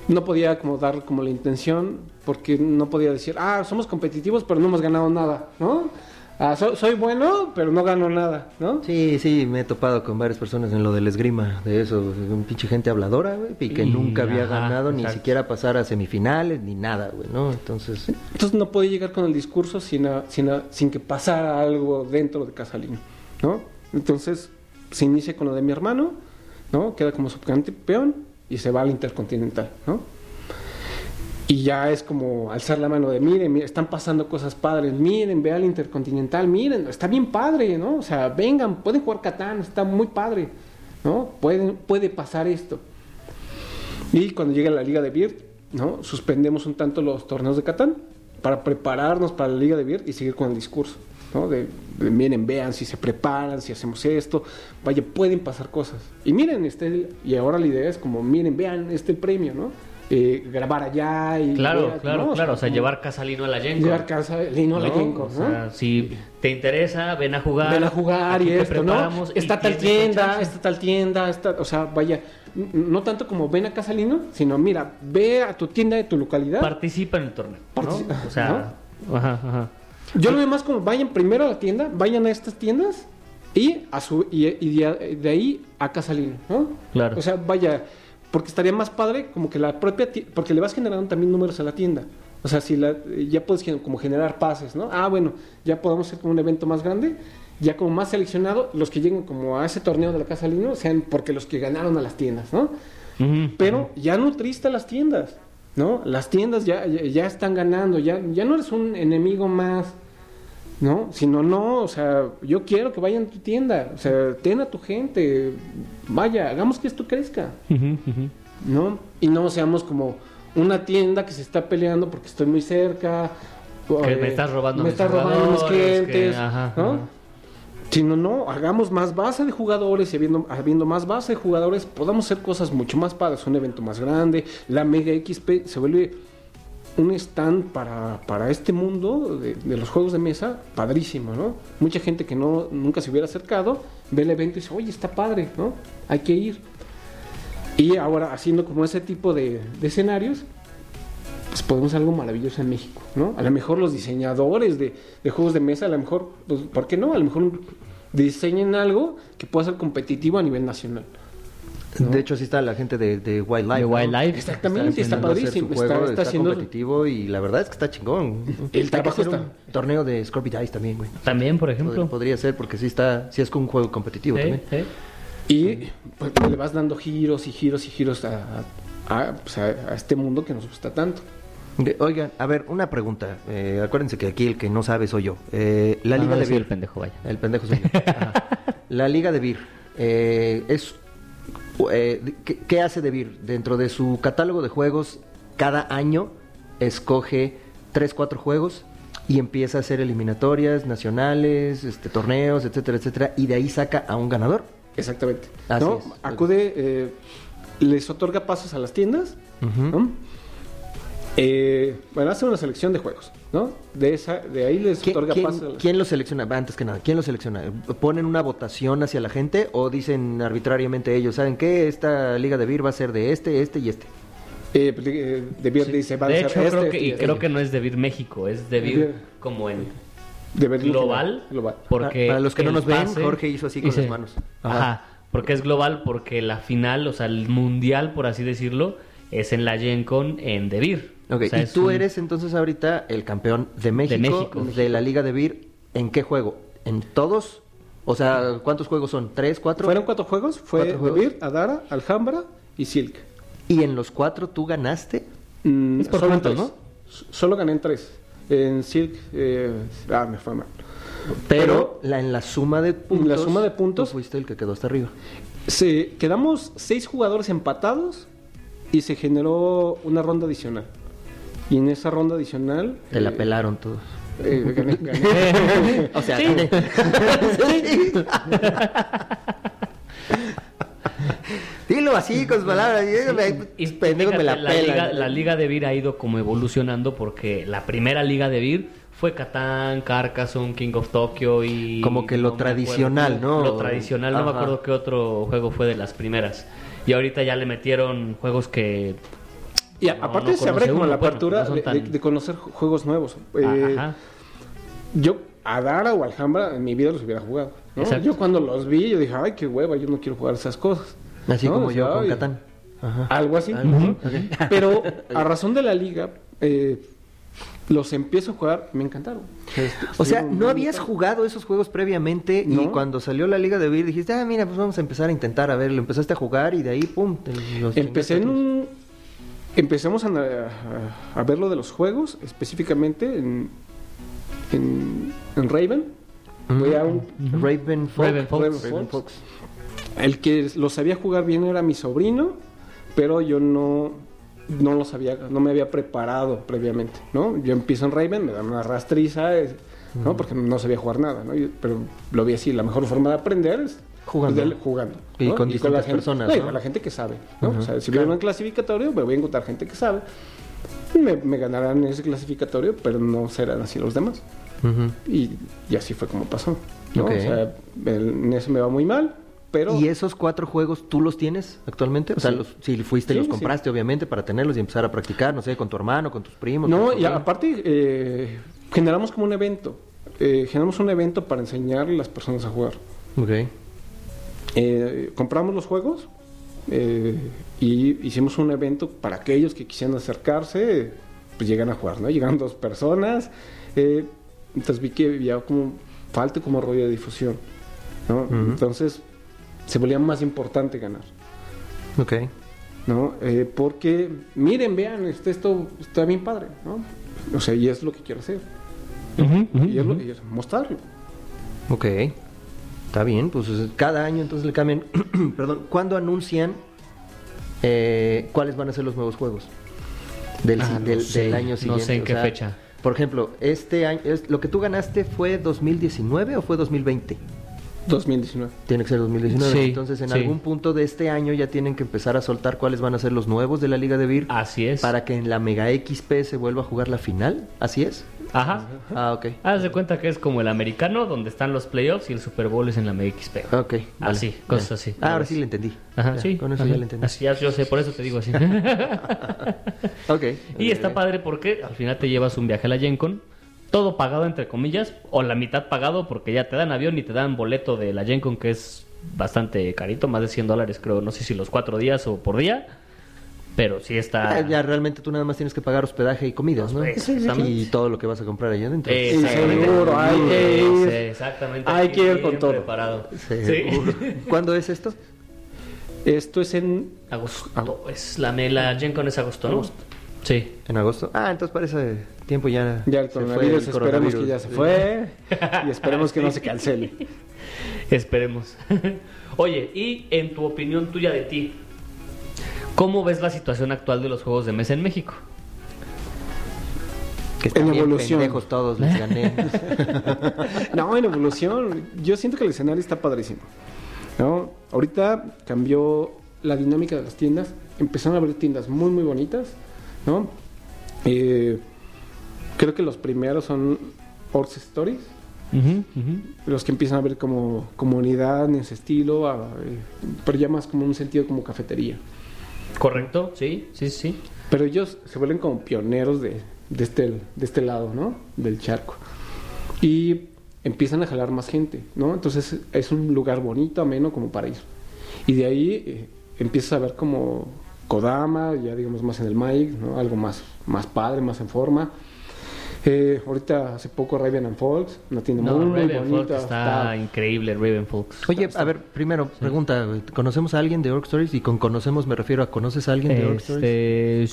no podía como dar como la intención porque no podía decir, ah, somos competitivos pero no hemos ganado nada, ¿no? Ah, so- soy bueno pero no gano nada, ¿no? Sí, sí, me he topado con varias personas en lo del esgrima, de eso, un pinche gente habladora, güey, y que Y- nunca había ajá, ganado ni siquiera pasar a semifinales ni nada, güey, ¿no? Entonces, Entonces no podía llegar con el discurso sin, a- sin, a- sin que pasara algo dentro de Casalino, ¿no? Entonces se inicia con lo de mi hermano, ¿no? Queda como subcampeón y se va al Intercontinental, ¿no? Y ya es como alzar la mano de, miren, están pasando cosas padres, miren, ve al Intercontinental, miren, está bien padre, ¿no? O sea, vengan, pueden jugar Catán, está muy padre, ¿no? Pueden, puede pasar esto. Y cuando llega la Liga de Beard, ¿no? Suspendemos un tanto los torneos de Catán para prepararnos para la Liga de Beard y seguir con el discurso, ¿no? De, de, miren, vean si se preparan, si hacemos esto, vaya, pueden pasar cosas. Y miren, este, y ahora la idea es como, miren, vean este premio, ¿no? Eh, grabar allá y... Claro, claro, ¿no? claro. O sea, llevar Casalino a la Yenko. Llevar casa, Lino a la ¿no? Yenko, O ¿no? sea, si te interesa, ven a jugar. Ven a jugar y esto, ¿no? Está tal tienda, está tal tienda, está, o sea, vaya, no tanto como ven a Casalino, sino mira, ve a tu tienda de tu localidad. Participa en el torneo. ¿no? Participa, O sea, ajá, ajá. Yo lo veo más como vayan primero a la tienda, vayan a estas tiendas y a su y, y de, de ahí a Casalino, ¿no? Claro. O sea, vaya, porque estaría más padre como que la propia porque le vas generando también números a la tienda. O sea, si la, ya puedes como generar pases, ¿no? Ah, bueno, ya podemos hacer como un evento más grande, ya como más seleccionado, los que lleguen como a ese torneo de la Casa Lino sean porque los que ganaron a las tiendas, ¿no? Pero ya nutriste a las tiendas, ¿no? Las tiendas ya, ya, ya están ganando, ya, ya no eres un enemigo más, ¿no? Sino, no, o sea, yo quiero que vayan a tu tienda, o sea, ten a tu gente, vaya, hagamos que esto crezca, ujú. ¿no? Y no seamos como una tienda que se está peleando porque estoy muy cerca. Que eh, me estás robando me mis estás robando mis clientes, que- ajá, ¿no? ajá. Sino no, hagamos más base de jugadores y habiendo, habiendo más base de jugadores, podamos hacer cosas mucho más padres, un evento más grande. La Mega XP se vuelve un stand para, para este mundo de, los juegos de mesa, padrísimo, ¿no? Mucha gente que no, nunca se hubiera acercado, ve el evento y dice, oye, está padre, ¿no? Hay que ir. Y ahora haciendo como ese tipo de, escenarios, pues podemos hacer algo maravilloso en México, ¿no? A lo mejor los diseñadores de, de juegos de mesa, a lo mejor, pues, ¿por qué no? A lo mejor diseñen algo que pueda ser competitivo a nivel nacional. ¿No? De hecho, sí está la gente de, de Wildlife. De ¿no? Wildlife. Exactamente, está hacer padrísimo, su está- juego, está haciendo- competitivo y la verdad es que está chingón. El trabajo está- un torneo de Scorpy Dice también, güey. También, por ejemplo. Podría ser porque sí está, sí es un juego competitivo Sí, también. sí. Y pues, le vas dando giros y giros y giros a, a- a, pues, a- a este mundo que nos gusta tanto. De- oigan, a ver, una pregunta. Eh, acuérdense que aquí el que no sabe soy yo. Eh, la Liga no, de Beer. el pendejo, vaya. El pendejo soy yo. Ajá. La Liga de Beer. eh, es, eh, ¿qué, qué hace de Beer? Dentro de su catálogo de juegos, cada año escoge 3, 4 juegos y empieza a hacer eliminatorias nacionales, este, torneos, etcétera, etcétera, y de ahí saca a un ganador. Exactamente. Así. Acude, eh, les otorga pasos a las tiendas. Eh, bueno, hace una selección de juegos, ¿no? De esa, de ahí les ¿Quién, otorga quién- las- quién lo selecciona? Antes que nada, ¿quién lo selecciona? ¿Ponen una votación hacia la gente o dicen arbitrariamente ellos, ¿saben qué? Esta liga de Beer va a ser de este, este y este. Eh, pues, eh, de Beer dice, va a De ser hecho, este, creo este que, y y este. creo que no es de Vir México, es de Vir Vir. como en De Beer global. global. Porque Para los que no nos ven, pase- Jorge hizo así con dice- las manos. Ajá. Ajá. porque es global, porque la final, o sea, el mundial, por así decirlo, es en la Gen Con en De Vir. Ok, O sea, y tú un- eres entonces ahorita el campeón de México, de, México. la Liga de Beer. ¿En qué juego? ¿En todos? O sea, ¿cuántos juegos son? ¿Tres, cuatro? Fueron cuatro juegos, fue ¿Cuatro De juegos? Beer, Adara, Alhambra y Silk. ¿Y en los cuatro tú ganaste? Mm, Es por solo puntos. ¿no? Solo gané en tres. En Silk, eh, ah, me fue mal. Pero la, en la suma de puntos. la suma de puntos- tú fuiste el que quedó hasta arriba. Se, quedamos seis jugadores empatados y se generó una ronda adicional. Y en esa ronda adicional... Te la eh, pelaron todos. eh, gané- gané. O sea, Sí. gané. Dilo así, con sus palabras. Y pendejo me la fíjate, pela. liga, la liga de Vir ha ido como evolucionando porque la primera liga de Vir fue Catán, Carcassonne, King of Tokyo y... Como que lo acuerdo, tradicional, ¿no? Lo tradicional, no me acuerdo qué otro juego fue de las primeras. Y ahorita ya le metieron juegos que... Y No, aparte no se abre como la apertura son de, tan- de- de conocer ju- juegos nuevos. Eh, Ajá. yo a Dara o Alhambra en mi vida los hubiera jugado. ¿no? Yo cuando los vi, yo dije, ay, qué hueva, yo no quiero jugar esas cosas. Así ¿no? como yo con Catán. Ajá. Algo así. Algo. Pero a razón de la liga, eh, los empiezo a jugar, me encantaron. O sea, ¿no habías jugado esos juegos previamente y cuando salió la Liga de Beer dijiste, ah, mira, pues vamos a empezar a intentar, a ver, lo empezaste a jugar y de ahí, pum, te los Empecé en un... Empezamos a, a- a ver lo de los juegos, específicamente en, en, en Raven. todos. Voy a un- Ujú. Raven Fox. Raven Fox. Raven Fox. El que lo sabía jugar bien era mi sobrino, pero yo no, no lo sabía, no me había preparado previamente, ¿no? Yo empiezo en Raven, me dan una rastriza, ¿no? Porque no sabía jugar nada, ¿no? Pero lo vi así, la mejor forma de aprender es Jugando. pues, del- jugando. Y ¿no? con la distintas gente- personas, y ¿no? con la gente que sabe, ¿no? Ujú, O sea, si claro. veo un clasificatorio, me voy a encontrar gente que sabe. Y me, me ganarán ese clasificatorio, pero no serán así los demás. Ujú. Y, y así fue como pasó. ¿no? Ok. O sea, en eso me va muy mal, pero... ¿Y esos cuatro juegos tú los tienes actualmente? O sea, Sí. los, si fuiste y Sí, los sí. compraste, obviamente, para tenerlos y empezar a practicar, no sé, con tu hermano, con tus primos. No, con y aparte eh, generamos como un evento. Eh, generamos un evento para enseñar a las personas a jugar. Ok. Eh, compramos los juegos eh, y hicimos un evento para aquellos que quisieran acercarse, pues llegan a jugar, ¿no? Llegan dos personas. eh, entonces vi que había como falta como rollo de difusión, ¿no? Entonces se volvía más importante ganar. Ok. ¿no? Porque, miren, vean, este, esto está bien padre, ¿no? O sea, y es lo que quiero hacer. y, es lo, y es mostrarlo. Ok. Está bien, pues cada año entonces le cambian. Perdón, ¿cuándo anuncian eh, cuáles van a ser los nuevos juegos? Del, Ah, no del, sé, del año no siguiente. sé en o qué sea, fecha. Por ejemplo, este año, es- ¿lo que tú ganaste fue 2019 o fue 2020? 2019. Tiene que ser 2019. Sí, Entonces, en sí. algún punto de este año ya tienen que empezar a soltar cuáles van a ser los nuevos de la Liga de Vir Así es. para que en la Mega XP se vuelva a jugar la final. ¿Así es? Ajá. Ah, ok. Haz de cuenta que es como el americano, donde están los playoffs y el Super Bowl es en la MXP. Ok. vale. Así, cosas así. Ah, ahora sí le entendí. Ajá, Ya, sí. Con eso ajá. ya le entendí. Así, ya, yo sé, por eso te digo así. Ok. y está padre porque al final te llevas un viaje a la Gen Con, todo pagado entre comillas, o la mitad pagado porque ya te dan avión y te dan boleto de la Gen Con que es bastante carito, más de 100 dólares creo, no sé si los cuatro días o por día, pero sí está... Ah, ya realmente tú nada más tienes que pagar hospedaje y comidas, ¿no? Exactamente. Y todo lo que vas a comprar allá adentro. Exactamente. seguro, hay que ir. Sí, exactamente. Hay que ir con todo. preparado. Seguro. ¿Cuándo es esto? Esto es en Agosto. Es la, la Gen Con es agosto, ¿no? Sí. En agosto. Ah, entonces para ese tiempo ya. Ya el se fue coronavirus, el esperemos que ya se fue. y esperemos que no se cancele. Esperemos. Oye, y en tu opinión tuya de ti, ¿cómo ves la situación actual de los juegos de mesa en México? Que están En bien evolución. pendejos todos, les gané. No, en evolución. Yo siento que el escenario está padrísimo. ¿no? Ahorita cambió la dinámica de las tiendas. Empezaron a abrir tiendas muy, muy bonitas. ¿no? Eh, creo que los primeros son Orcs Stories. Los que empiezan a ver como comunidad en ese estilo, a- eh, pero ya más como un sentido como cafetería. ¿Correcto? Sí, sí, sí. Pero ellos se vuelven como pioneros de, de, este, de este lado, ¿no? Del charco. Y empiezan a jalar más gente, ¿no? Entonces es un lugar bonito, ameno como para ir. Y de ahí eh, empiezas a ver como Kodama, ya digamos más en el mic, ¿no? Algo más, más padre, más en forma. Eh, ahorita hace poco Raven and Folks, una tienda No, muy, muy bonita. está, está- increíble, Ravenfolk. Oye, a ver, primero, pregunta, güey, ¿conocemos a alguien de Orc Stories? Y con conocemos me refiero a ¿conoces a alguien de Orc Stories? Este,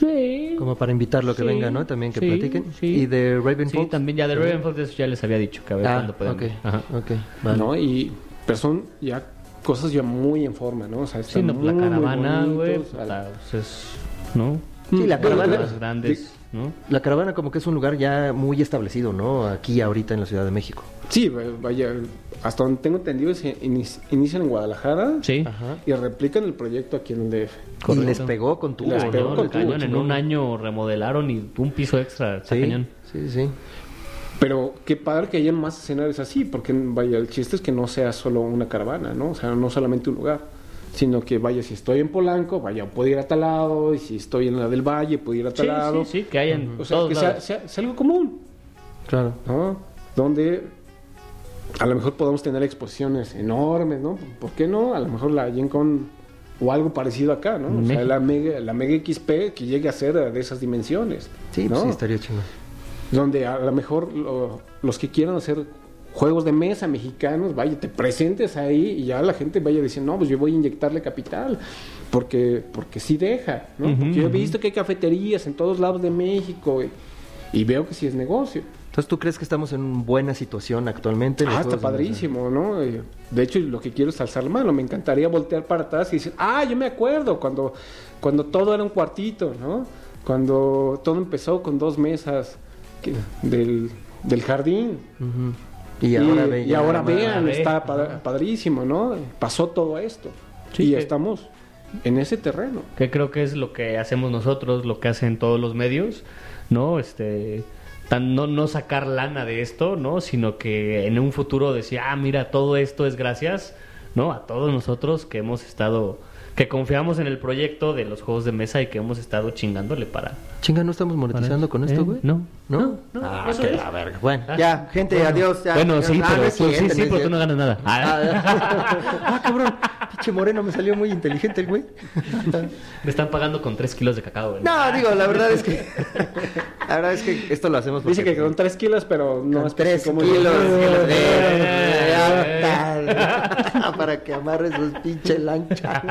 sí. Como para invitarlo a que Sí, venga, ¿no? También que sí, platiquen. sí. Y de Raven Sí, también ya de Ravenfolk, de eso ya les había dicho, que a ver Ah, cuándo pueden ok, venir. Ajá. ok, vale. ¿no? Y, pero son ya cosas ya muy en forma, ¿no? O sea, Sí, están no, la muy, muy caravana, güey, pues es, ¿no? Sí, la caravana- Las grandes, ¿no? La caravana como que es un lugar ya muy establecido, ¿no? Aquí ahorita en la Ciudad de México. Sí, vaya, hasta donde tengo entendido, se inici- inician en Guadalajara Sí. Ajá. y replican el proyecto aquí en el DF. Y Correcto. les pegó con tu Les pegó no, con el tubo, cañón, en un año remodelaron y un piso extra, Sí, cañón. sí, sí. Pero qué padre que haya más escenarios así, porque vaya, el chiste es que no sea solo una caravana, ¿no? O sea, no solamente un lugar, sino que vaya, si estoy en Polanco, vaya, puedo ir a tal lado, y si estoy en la del Valle, puedo ir a tal Sí, lado. sí, sí, que hayan O sea, todos que sea, sea- sea algo común. Claro. ¿no? Donde a lo mejor podamos tener exposiciones enormes, ¿no? ¿Por qué no? A lo mejor la Gen Con o algo parecido acá, ¿no? O sea, la Mega, la Mega XP que llegue a ser de esas dimensiones. Sí, ¿no? pues sí, estaría chingón. Donde a lo mejor lo- los que quieran hacer juegos de mesa mexicanos, vaya, te presentes ahí y ya la gente vaya diciendo, no, pues yo voy a inyectarle capital, porque, porque sí deja, ¿no? Porque yo he visto que hay cafeterías en todos lados de México y, y veo que sí es negocio. Entonces, ¿tú crees que estamos en buena situación actualmente? Ah, está padrísimo, ¿no? Eh, De hecho, lo que quiero es alzar la mano. Me encantaría voltear para atrás y decir, ah, yo me acuerdo cuando, cuando todo era un cuartito, ¿no? Cuando todo empezó con dos mesas que- del, del jardín. Y ahora, y vean, ve. está pa- padrísimo, ¿no? Pasó todo esto. Sí, y que- estamos en ese terreno. que creo que es lo que hacemos nosotros, lo que hacen todos los medios, ¿no? Este, tan, no, no sacar lana de esto, ¿no? Sino que en un futuro decir, ah, mira, todo esto es gracias, ¿no? A todos nosotros que hemos estado, que confiamos en el proyecto de los juegos de mesa y que hemos estado chingándole para... Chinga, ¿no estamos monetizando con esto, ¿Eh? güey? No, ¿No? No, no, Ah, eso que es. la verga. Bueno, Ah, ya, gente, bueno. adiós. ya. Bueno, sí, Ah, pero tú, sí, sí, pero tú no cierto. ganas nada. Ah, Ah, cabrón, pinche moreno me salió muy inteligente el güey. me están pagando con tres kilos de cacao, güey. No, digo, la verdad es que. La verdad es que esto lo hacemos porque. Dice que con tres kilos, pero no Con es tres como- kilos. kilos de- Eh, está. Para que amarres los pinche lancha.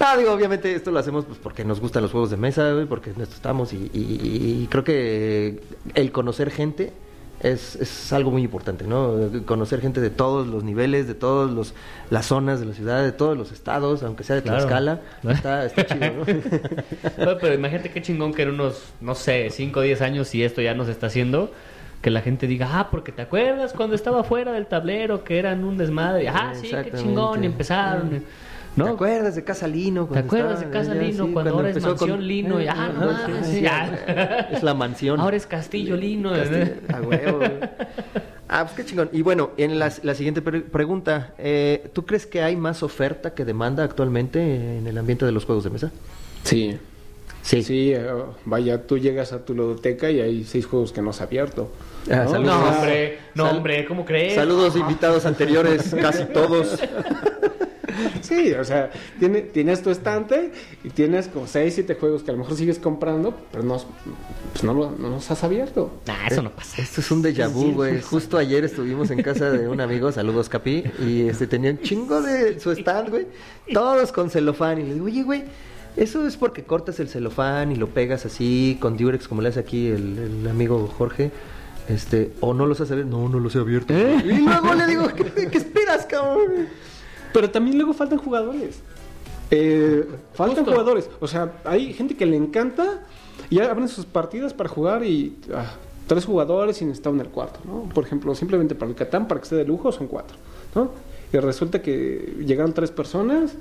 No, digo, obviamente esto lo hacemos pues, porque nos gustan los juegos de mesa, güey, porque en esto estamos y, y- y creo que el conocer gente es, es algo muy importante, ¿no? Conocer gente de todos los niveles, de todas las zonas de la ciudad, de todos los estados, aunque sea de Claro. Tlaxcala, está, está chido, ¿no? Pero, pero imagínate qué chingón que en unos, no sé, 5 o 10 años, si esto ya no se está haciendo, que la gente diga, ah, porque te acuerdas cuando estaba fuera del tablero que eran un desmadre. Ah, sí, qué chingón, y empezaron. ¿No? ¿Te acuerdas de Casa Lino? ¿Te cuando acuerdas de Casa ya, Lino sí, cuando ahora es Mansión con- Lino? Y, ah, no mames, sí, ya. Es la mansión. Ahora es Castillo Lino. Castillo- a huevo. Ah, pues qué chingón. Y bueno, en la, la siguiente pre- pregunta, eh, ¿tú crees que hay más oferta que demanda actualmente en el ambiente de los juegos de mesa? Sí. Sí. Sí, eh, vaya, tú llegas a tu ludoteca y hay seis juegos que no has abierto. Ah, ¿no? hombre, no, hombre, ¿cómo crees? Saludos invitados anteriores, casi todos. Sí, o sea, tiene- tienes tu estante y tienes como 6, 7 juegos que a lo mejor sigues comprando, pero no, pues no, lo- no los has abierto. Nah, eso no pasa. Esto es un déjà vu, güey. Justo ayer estuvimos en casa de un amigo, saludos Capi, y este tenía un chingo de su stand, güey, todos con celofán. Y le digo, oye, güey, eso es porque cortas el celofán y lo pegas así con Durex, como le hace aquí el, el amigo Jorge. Este, o no los has abierto. No, no los he abierto. Y luego le digo, ¿qué, qué esperas, cabrón? Pero también luego faltan jugadores. Eh, faltan Justo. jugadores. O sea, hay gente que le encanta y abren sus partidas para jugar y ah, tres jugadores y necesita uno en el cuarto, ¿no? Por ejemplo, simplemente para el Catán, para que esté de lujo, son cuatro, ¿no? Y resulta que llegaron tres personas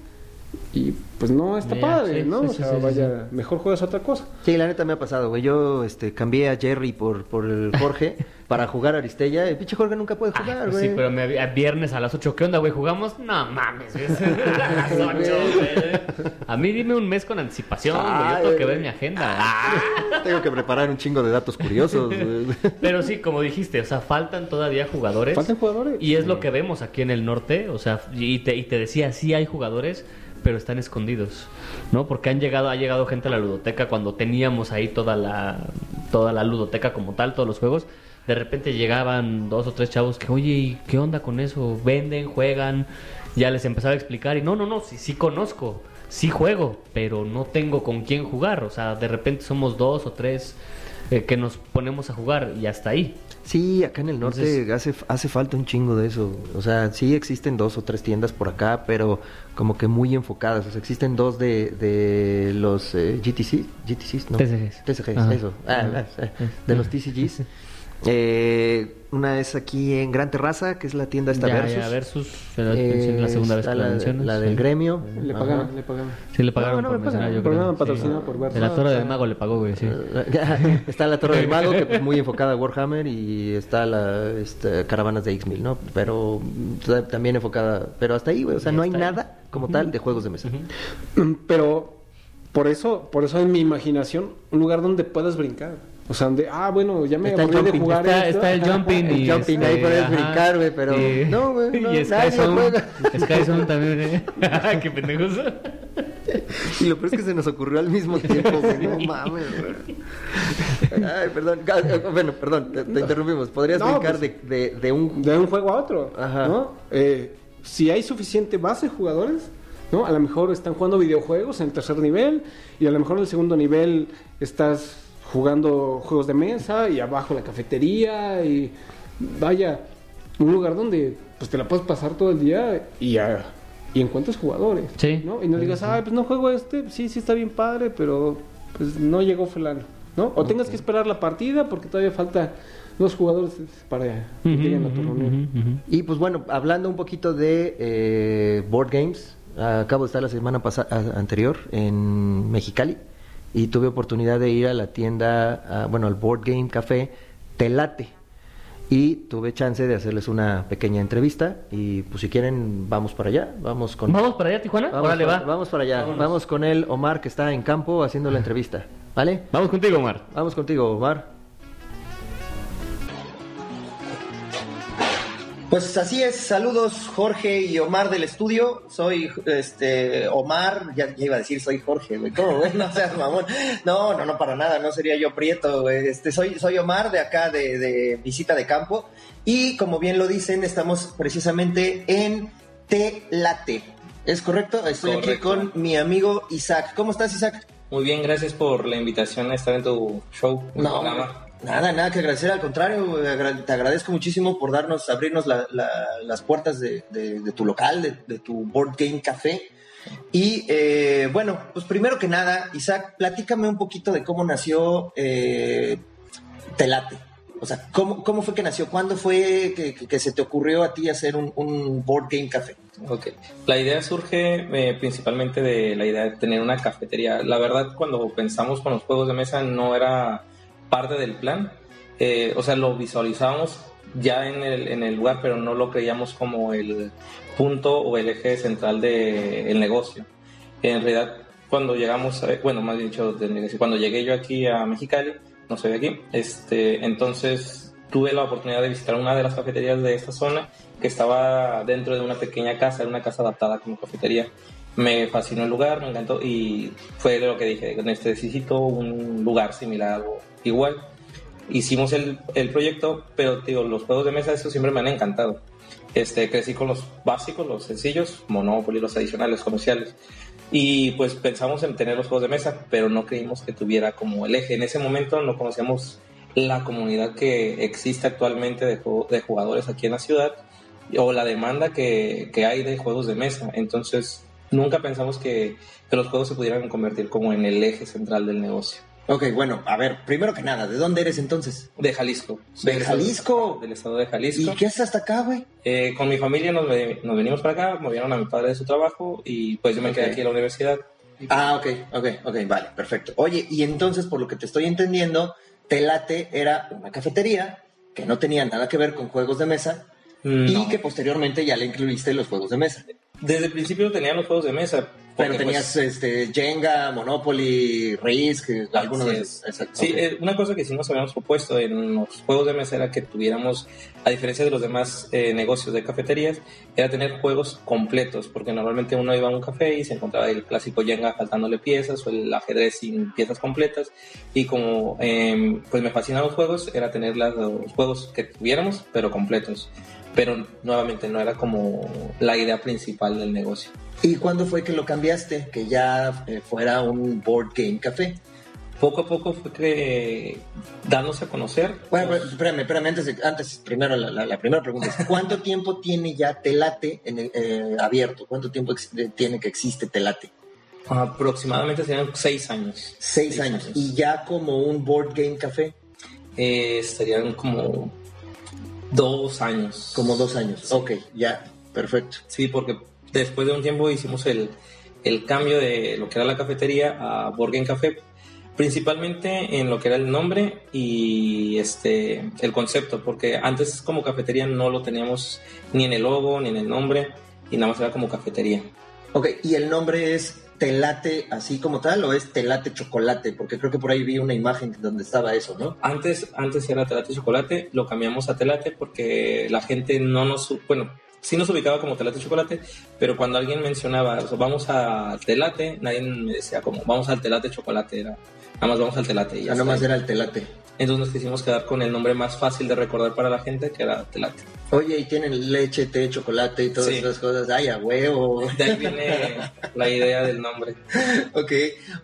y pues no está padre, sí, ¿no? sí, o sea, sí, sí, vaya, mejor juegas otra cosa. Sí, la neta me ha pasado, güey. Yo este, cambié a Jerry por, por el Jorge para jugar a Aristella. El pinche Jorge nunca puede Ah, jugar, pues güey. sí, pero me, a viernes a las 8, ¿qué onda, güey? ¿Jugamos? No mames, güey. A las 8, güey. A mí dime un mes con anticipación, güey. Yo tengo que ver mi agenda. Ah. Tengo que preparar un chingo de datos curiosos. güey. Pero sí, como dijiste, o sea, faltan todavía jugadores. Faltan jugadores. Y es lo que vemos aquí en el norte, o sea, y te, y te decía, sí hay jugadores, pero están escondidos, ¿no? Porque han llegado, ha llegado gente a la ludoteca cuando teníamos ahí toda la, toda la ludoteca como tal, todos los juegos. De repente llegaban dos o tres chavos que, oye, ¿y qué onda con eso? Venden, juegan, ya les empezaba a explicar y no, no, no, sí, sí conozco, sí juego, pero no tengo con quién jugar, o sea, de repente somos dos o tres eh, que nos ponemos a jugar y hasta ahí. Sí, acá en el norte Entonces- hace, hace falta un chingo de eso. O sea, sí existen dos o tres tiendas por acá, pero como que muy enfocadas. O sea, existen dos de, de los eh, GTC, GTCs, ¿no? TCGs. TCGs, Ajá. eso. Ah, ah, ah, de los TCGs. Eh, una es aquí en Gran Terraza, que es la tienda esta Ya, Versus. ya, Versus, fue la, Eh, la segunda vez que la la, mencionas. la del sí. gremio. Le Ajá. pagaban, le pagaban. Sí, le pagaron No, no por me mencionar, pagan. yo Programa creo. patrocinado Sí. por la Torre del Mago le pagó, güey, sí. está la Torre del Mago, que pues muy enfocada a Warhammer, y está la este, Caravanas de X-Mil, ¿no? Pero también enfocada, pero hasta ahí, güey, o sea, no hay ahí. nada como tal de juegos de mesa. Mm, Pero por eso, por eso en mi imaginación, un lugar donde puedas brincar. O sea, donde, ah, bueno, ya me Está aburrí de jumping, jugar Está, esto. está el jumping El y... jumping, ahí puedes brincar, güey, pero y- no, güey, no, y nadie Sky Zone, juega. Sky Zone también, ¿eh? Qué pendejos. Y lo peor es que se nos ocurrió al mismo tiempo, güey, no mames, güey. Ay, perdón, Ah, ah, bueno, perdón, te, te interrumpimos. ¿Podrías No, brincar pues- de, de, de un... De un juego a otro. Ajá. ¿no? Eh, si hay suficiente base de jugadores, ¿no? A lo mejor están jugando videojuegos en el tercer nivel y a lo mejor en el segundo nivel estás jugando juegos de mesa y abajo la cafetería y vaya, un lugar donde pues te la puedes pasar todo el día y, ah, y encuentres jugadores. Sí. ¿no? Y no digas, ay, pues no juego este, sí, sí está bien padre, pero pues no llegó fulano, ¿no? O tengas que esperar la partida porque todavía falta dos jugadores para que lleguen a tu reunión. Y pues bueno, hablando un poquito de eh, board games, acabo de estar la semana pasada anterior en Mexicali y tuve oportunidad de ir a la tienda, bueno, al Board Game Café Telate. Y tuve chance de hacerles una pequeña entrevista y pues si quieren vamos para allá, vamos con ¿Vamos para allá, Tijuana? vamos, Órale, pa- va. vamos para allá, Vámonos. vamos con él, Omar que está en campo haciendo la entrevista, ¿vale? Vamos contigo, Omar. Vamos contigo, Omar. Pues así es, saludos Jorge y Omar del estudio. Soy este Omar, ya, ya iba a decir soy Jorge, güey. ¿Cómo, güey? No seas mamón. No, no, no, para nada, no sería yo prieto, güey. Este, soy, soy Omar de acá de, de visita de campo. Y como bien lo dicen, estamos precisamente en Telate. Es correcto, estoy aquí con mi amigo Isaac. ¿Cómo estás, Isaac? Muy bien, gracias por la invitación a estar en tu show. No. Nada, nada que agradecer, al contrario, te agradezco muchísimo por darnos, abrirnos la- la- las puertas de, de- de tu local, de, de tu Board Game Café. Y eh, bueno, pues primero que nada, Isaac, platícame un poquito de cómo nació eh, Telate. O sea, ¿cómo, ¿cómo fue que nació? ¿Cuándo fue que, se te ocurrió a ti hacer un, un Board Game Café? Ok. La idea surge eh, principalmente de la idea de tener una cafetería. La verdad, cuando pensamos con los juegos de mesa no era parte del plan. Eh, o sea, lo visualizábamos ya en el, en el lugar, pero no lo creíamos como el punto o el eje central del negocio. En realidad, cuando llegamos, a- bueno, más bien dicho, cuando llegué yo aquí a Mexicali, no soy de aquí, este, entonces tuve la oportunidad de visitar una de las cafeterías de esta zona que estaba dentro de una pequeña casa, era una casa adaptada como cafetería. Me fascinó el lugar, me encantó y fue lo que dije, necesito un lugar similar, algo igual. Hicimos el, el proyecto, pero digo, los juegos de mesa, eso siempre me han encantado. Este, crecí con los básicos, los sencillos, Monopoly, los adicionales, comerciales. Y pues pensamos en tener los juegos de mesa, pero no creímos que tuviera como el eje. En ese momento no conocíamos la comunidad que existe actualmente de, de jugadores aquí en la ciudad o la demanda que, que hay de juegos de mesa. Entonces nunca pensamos que, que los juegos se pudieran convertir como en el eje central del negocio. Ok, bueno, a ver, primero que nada, ¿de dónde eres entonces? De Jalisco. ¿De Del estado- Jalisco? Del estado de Jalisco. ¿Y qué haces hasta acá, güey? Eh, con mi familia nos, nos venimos para acá, movieron a mi padre de su trabajo y pues yo me quedé aquí en la universidad. Ah, ok, ok, ok, vale, perfecto. Oye, y entonces, por lo que te estoy entendiendo, Telate era una cafetería que no tenía nada que ver con juegos de mesa No. y que posteriormente ya le incluiste los juegos de mesa. Desde el principio tenían los juegos de mesa. Pero tenías pues, este, Jenga, Monopoly, Risk, alguno de Así esos. es. Exacto, Sí, ok. eh, una cosa que sí nos habíamos propuesto en los juegos de mesa era que tuviéramos, a diferencia de los demás eh, negocios de cafeterías, era tener juegos completos, porque normalmente uno iba a un café y se encontraba el clásico Jenga faltándole piezas o el ajedrez sin piezas completas. Y como eh, pues me fascinan los juegos, era tener las- los juegos que tuviéramos, pero completos. Pero nuevamente no era como la idea principal del negocio. ¿Y cuándo fue que lo cambiaste? Que ya eh, fuera un board game café. Poco a poco fue que dándose a conocer. Bueno, pues, espérame, espérame, antes, de- antes primero la, la- la primera pregunta es, ¿cuánto tiempo tiene ya Telate en el- eh, abierto? ¿Cuánto tiempo tiene que existe Telate? Aproximadamente serían seis años. Seis, Seis años. años. Y ya como un board game café, Eh, estarían como dos años. como dos años. Sí. Ok, ya, perfecto. Sí, porque después de un tiempo hicimos el, el cambio de lo que era la cafetería a Borgen Café, principalmente en lo que era el nombre y este el concepto, porque antes como cafetería no lo teníamos ni en el logo ni en el nombre y nada más era como cafetería. Ok, ¿y el nombre es Telate así como tal o es Telate Chocolate? Porque creo que por ahí vi una imagen donde estaba eso, ¿no? Antes, antes era Telate Chocolate, lo cambiamos a Telate porque la gente no nos, bueno, sí nos ubicaba como Telate Chocolate, pero cuando alguien mencionaba, o sea, vamos a Telate, nadie me decía como, vamos al Telate Chocolate, era, nada más vamos al Telate y ya Ya nomás está. era el Telate. Entonces nos quisimos quedar con el nombre más fácil de recordar para la gente, que era Telate. Oye, y tienen leche, té, chocolate y todas Sí. esas cosas. Ay, a huevo. De ahí viene la idea del nombre. ok.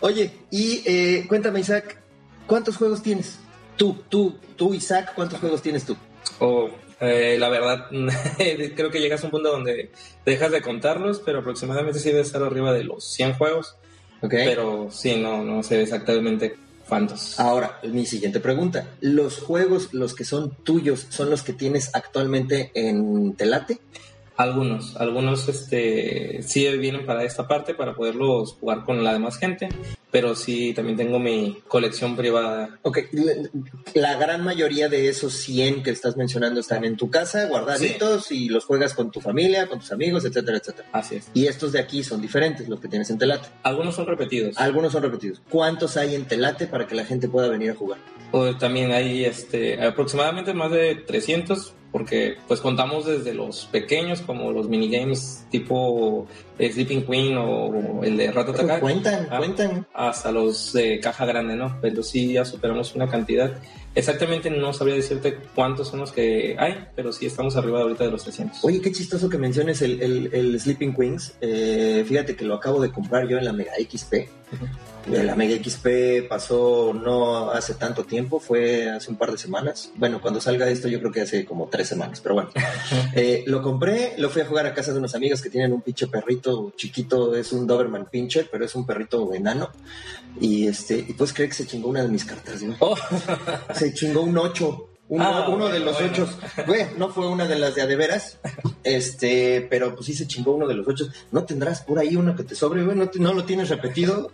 Oye, y eh, cuéntame, Isaac, ¿cuántos juegos tienes? Tú, tú, tú, Isaac, ¿cuántos juegos tienes tú? O, eh, la verdad, creo que llegas a un punto donde dejas de contarlos, pero aproximadamente sí debe estar arriba de los 100 juegos. Ok. Pero sí, no, no sé exactamente cuántos. Ahora, mi siguiente pregunta. ¿Los juegos, los que son tuyos, son los que tienes actualmente en Telate? Algunos, algunos este, sí vienen para esta parte, para poderlos jugar con la demás gente, pero sí también tengo mi colección privada. Ok, la, gran mayoría de esos 100 que estás mencionando están en tu casa, guardaditos, y los juegas con tu familia, con tus amigos, etcétera, etcétera. Así es. Y estos de aquí son diferentes, los que tienes en Telate. Algunos son repetidos. Algunos son repetidos. ¿Cuántos hay en Telate para que la gente pueda venir a jugar? O también hay este, aproximadamente más de 300, porque pues contamos desde los pequeños como los minigames tipo eh, Sleeping Queen o el de Rato Pues cuentan, Ah. cuentan. hasta los de caja grande, ¿no? Pero sí ya superamos una cantidad. Exactamente no sabría decirte cuántos son los que hay, pero sí estamos arriba ahorita de los 300. Oye, qué chistoso que menciones el, el- el Sleeping Queens. Eh, fíjate que lo acabo de comprar yo en la Mega XP. De la Mega XP pasó no hace tanto tiempo, fue hace un par de semanas. Bueno, cuando salga esto yo creo que hace como tres semanas, pero bueno. Eh, lo compré, lo fui a jugar a casa de unos amigos que tienen un pinche perrito chiquito, es un Doberman Pinscher, pero es un perrito enano. Y este, y pues cree que se chingó una de mis cartas, güey. Oh, Se chingó un 8. Uno, Ah, uno de los bueno. ochos. Güey, no fue una de las de adeveras. Este, pero pues sí se chingó uno de los ochos. ¿No tendrás por ahí uno que te sobre, güey? ¿No, te- no lo tienes repetido?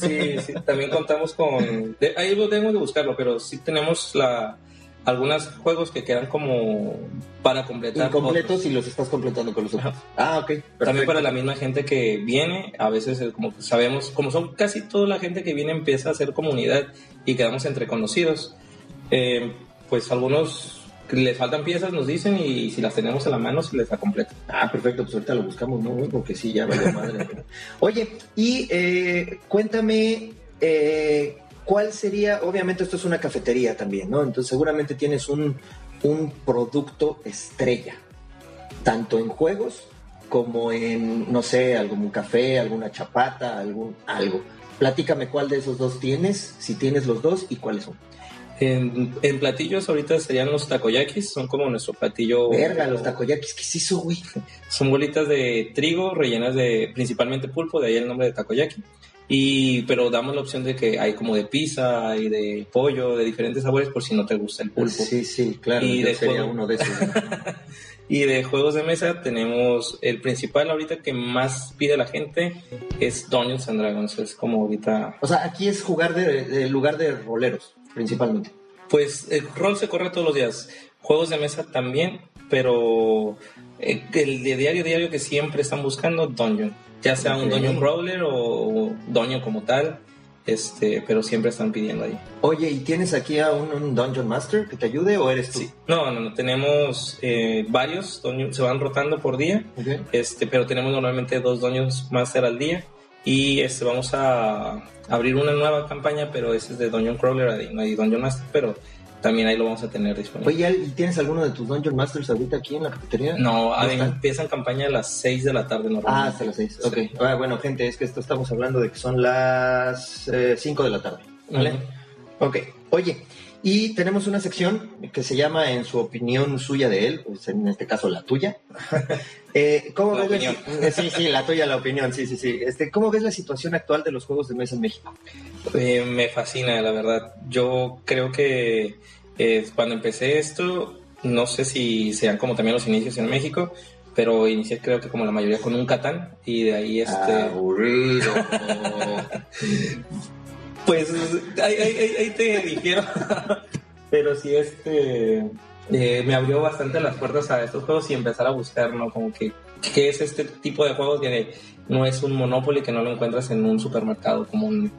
sí, sí, también contamos con... de- ahí lo tenemos de buscarlo, pero sí tenemos la algunos juegos que quedan como para completar. Incompletos y los estás completando con los otros. Ah, ok. También perfecto. para la misma gente que viene, a veces eh, como sabemos, como son casi toda la gente que viene empieza a hacer comunidad y quedamos entre conocidos, eh, pues algunos les faltan piezas nos dicen y si las tenemos a la mano se les da completo. Ah, perfecto, pues ahorita lo buscamos, ¿no? Porque sí, ya valió madre. Oye, y eh, cuéntame, eh, ¿cuál sería? Obviamente esto es una cafetería también, ¿no? Entonces seguramente tienes un, un producto estrella, tanto en juegos como en, no sé, algún café, alguna chapata, algún algo. Platícame cuál de esos dos tienes, si tienes los dos y cuáles son. En, en platillos ahorita serían los takoyakis, son como nuestro platillo... Verga, los takoyakis, ¿qué es eso, güey? Son bolitas de trigo rellenas de principalmente pulpo, de ahí el nombre de takoyaki. Y, pero damos la opción de que hay como de pizza y de pollo, de diferentes sabores por si no te gusta el pulpo. Sí, sí, claro, Y de sería juego. uno de esos. Y de juegos de mesa tenemos el principal ahorita que más pide la gente es Dungeons and Dragons. Es como ahorita, O sea, aquí es jugar de, de lugar de roleros, principalmente. pues el rol se corre todos los días. Juegos de mesa también, pero eh, el de diario diario que siempre están buscando Dungeon, ya sea un Ok. Dungeon Crawler o Dungeon como tal, este, pero siempre están pidiendo ahí. Oye, ¿y tienes aquí a un, un Dungeon Master que te ayude o eres tú? Sí. No, no, no, tenemos eh, varios, dungeon- se van rotando por día. Ok. este, pero tenemos normalmente dos Dungeons Master al día y este, vamos a abrir una nueva campaña, pero ese es de Dungeon Crawler, ahí no hay Dungeon Master, pero también ahí lo vamos a tener disponible. Oye, ¿y tienes alguno de tus Dungeon Masters ahorita aquí en la cafetería? no, a ver, están? empiezan campaña a las 6 de la tarde Ah, normalmente. hasta las seis. Sí. Ok. Ah, bueno, gente, es que esto estamos hablando de que son las 5 de la tarde. ¿Vale? Ujú. Ok. Oye, y tenemos una sección que se llama, en su opinión suya de él, pues en este caso la tuya. Eh, ¿Cómo La ves opinión. la si- Sí, sí, la tuya, la opinión, sí, sí, sí. Este, ¿Cómo ves la situación actual de los juegos de mesa en México? Eh, me fascina, la verdad. Yo creo que eh, cuando empecé esto, no sé si sean como también los inicios en México, pero inicié creo que como la mayoría con un Catán y de ahí este... Aburrido. Pues ahí, te difiero. Pero sí, este. eh, me abrió bastante las puertas a estos juegos y empezar a buscar, ¿no? Como que, ¿qué es este tipo de juegos que no es un Monopoly que no lo encuentras en un supermercado común?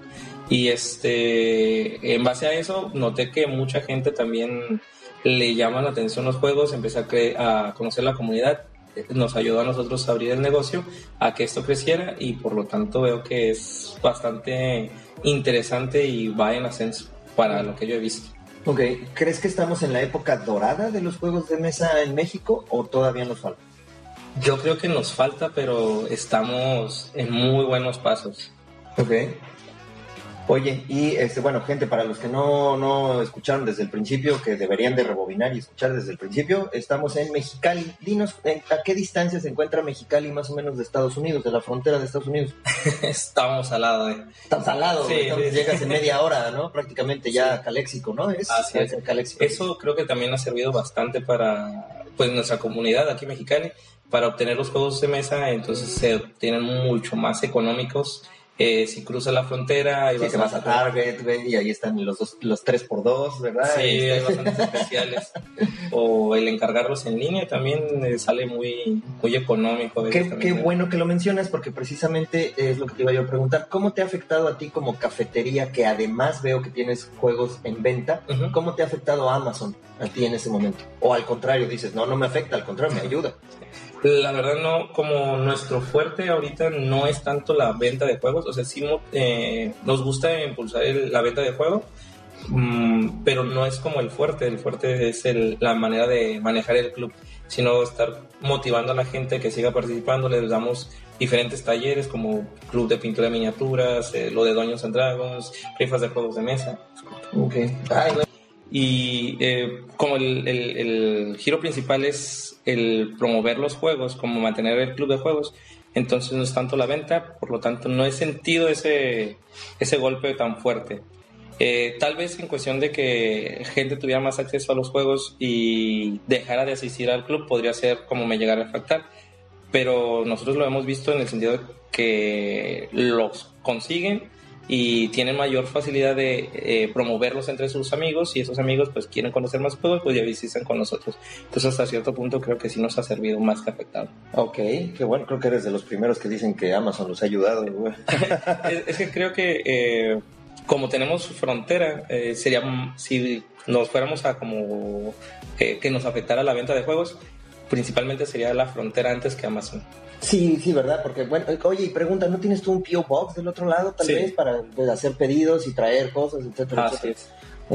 Y este, en base a eso, noté que mucha gente también le llama la atención los juegos, empecé a, a conocer la comunidad, nos ayudó a nosotros a abrir el negocio, a que esto creciera y por lo tanto veo que es bastante interesante y va en ascenso para lo que yo he visto. ok, ¿crees que estamos en la época dorada de los juegos de mesa en México o todavía nos falta? Yo creo que nos falta, pero estamos en muy buenos pasos. Ok. Oye, y este, bueno, gente, para los que no, no escucharon desde el principio, que deberían de rebobinar y escuchar desde el principio, estamos en Mexicali. Dinos, ¿en- ¿a qué distancia se encuentra Mexicali más o menos de Estados Unidos, de la frontera de Estados Unidos? Estamos al lado, ¿eh? Estamos al lado, Sí, estamos- sí. llegas en media hora, ¿no? Prácticamente ya Sí. Caléxico, ¿no? Es, Así es. Caléxico. Eso creo que también ha servido bastante para pues nuestra comunidad aquí en Mexicali para obtener los juegos de mesa, entonces se obtienen mucho más económicos eh, si cruzas la frontera... Ahí vas, a Target, güey, y ahí están los, dos, los 3x2, ¿verdad? Sí, hay bastantes especiales. O el encargarlos en línea también eh, sale muy, muy económico. Qué, qué bueno que lo mencionas, porque precisamente es lo que te iba yo a preguntar. ¿Cómo te ha afectado a ti como cafetería, que además veo que tienes juegos en venta? ¿Cómo te ha afectado Amazon a ti en ese momento? O al contrario, dices, no, no me afecta, al contrario, me ayuda. La verdad no, como nuestro fuerte ahorita no es tanto la venta de juegos, o sea, sí eh, nos gusta impulsar la venta de juegos, mm, pero no es como el fuerte, el fuerte es la manera de manejar el club, sino estar motivando a la gente que siga participando, les damos diferentes talleres como club de pintura de miniaturas, eh, lo de Doños and Dragons, rifas de juegos de mesa. Okay. Y eh, como el, el, giro principal es el promover los juegos, como mantener el club de juegos, entonces no es tanto la venta, por lo tanto no he sentido ese, ese golpe tan fuerte. Eh, tal vez en cuestión de que gente tuviera más acceso a los juegos y dejara de asistir al club podría ser como me llegara a afectar, pero nosotros lo hemos visto en el sentido de que los consiguen y tienen mayor facilidad de eh, promoverlos entre sus amigos y esos amigos pues quieren conocer más juegos pues ya visitan con nosotros. Entonces hasta cierto punto creo que sí nos ha servido más que afectado. Ok qué bueno. Creo que eres de los primeros que dicen que Amazon los ha ayudado es, que creo que eh, como tenemos frontera eh, sería si nos fuéramos a como que nos afectara la venta de juegos principalmente sería la frontera antes que Amazon Sí, sí, ¿verdad? Porque, bueno, oye, y pregunta, ¿no tienes tú un P.O. Box del otro lado, tal vez, para pues, hacer pedidos y traer cosas, etcétera, etcétera?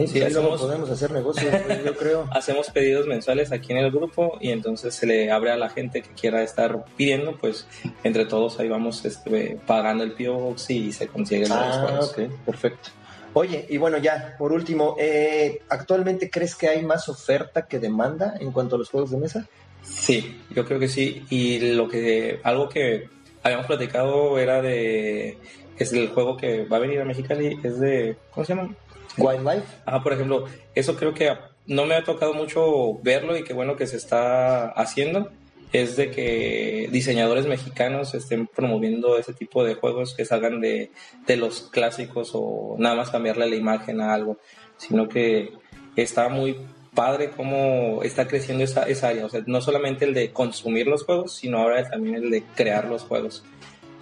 Sí, podemos hacer negocios, yo creo. Hacemos pedidos mensuales aquí en el grupo y entonces se le abre a la gente que quiera estar pidiendo, pues entre todos ahí vamos este, pagando el P.O. Box y se consigue ah, ok, perfecto. Oye, y bueno, ya, por último, eh, ¿actualmente crees que hay más oferta que demanda en cuanto a los juegos de mesa? Sí, yo creo que sí. Y lo que algo que habíamos platicado era de es el juego que va a venir a Mexicali es de ¿cómo se llama? Wildlife. Ah, por ejemplo, eso creo que no me ha tocado mucho verlo y qué bueno que se está haciendo es de que diseñadores mexicanos estén promoviendo ese tipo de juegos que salgan de, de los clásicos o nada más cambiarle la imagen a algo, sino que está muy padre cómo está creciendo esa, esa área. O sea, no solamente el de consumir los juegos, sino ahora también el de crear los juegos.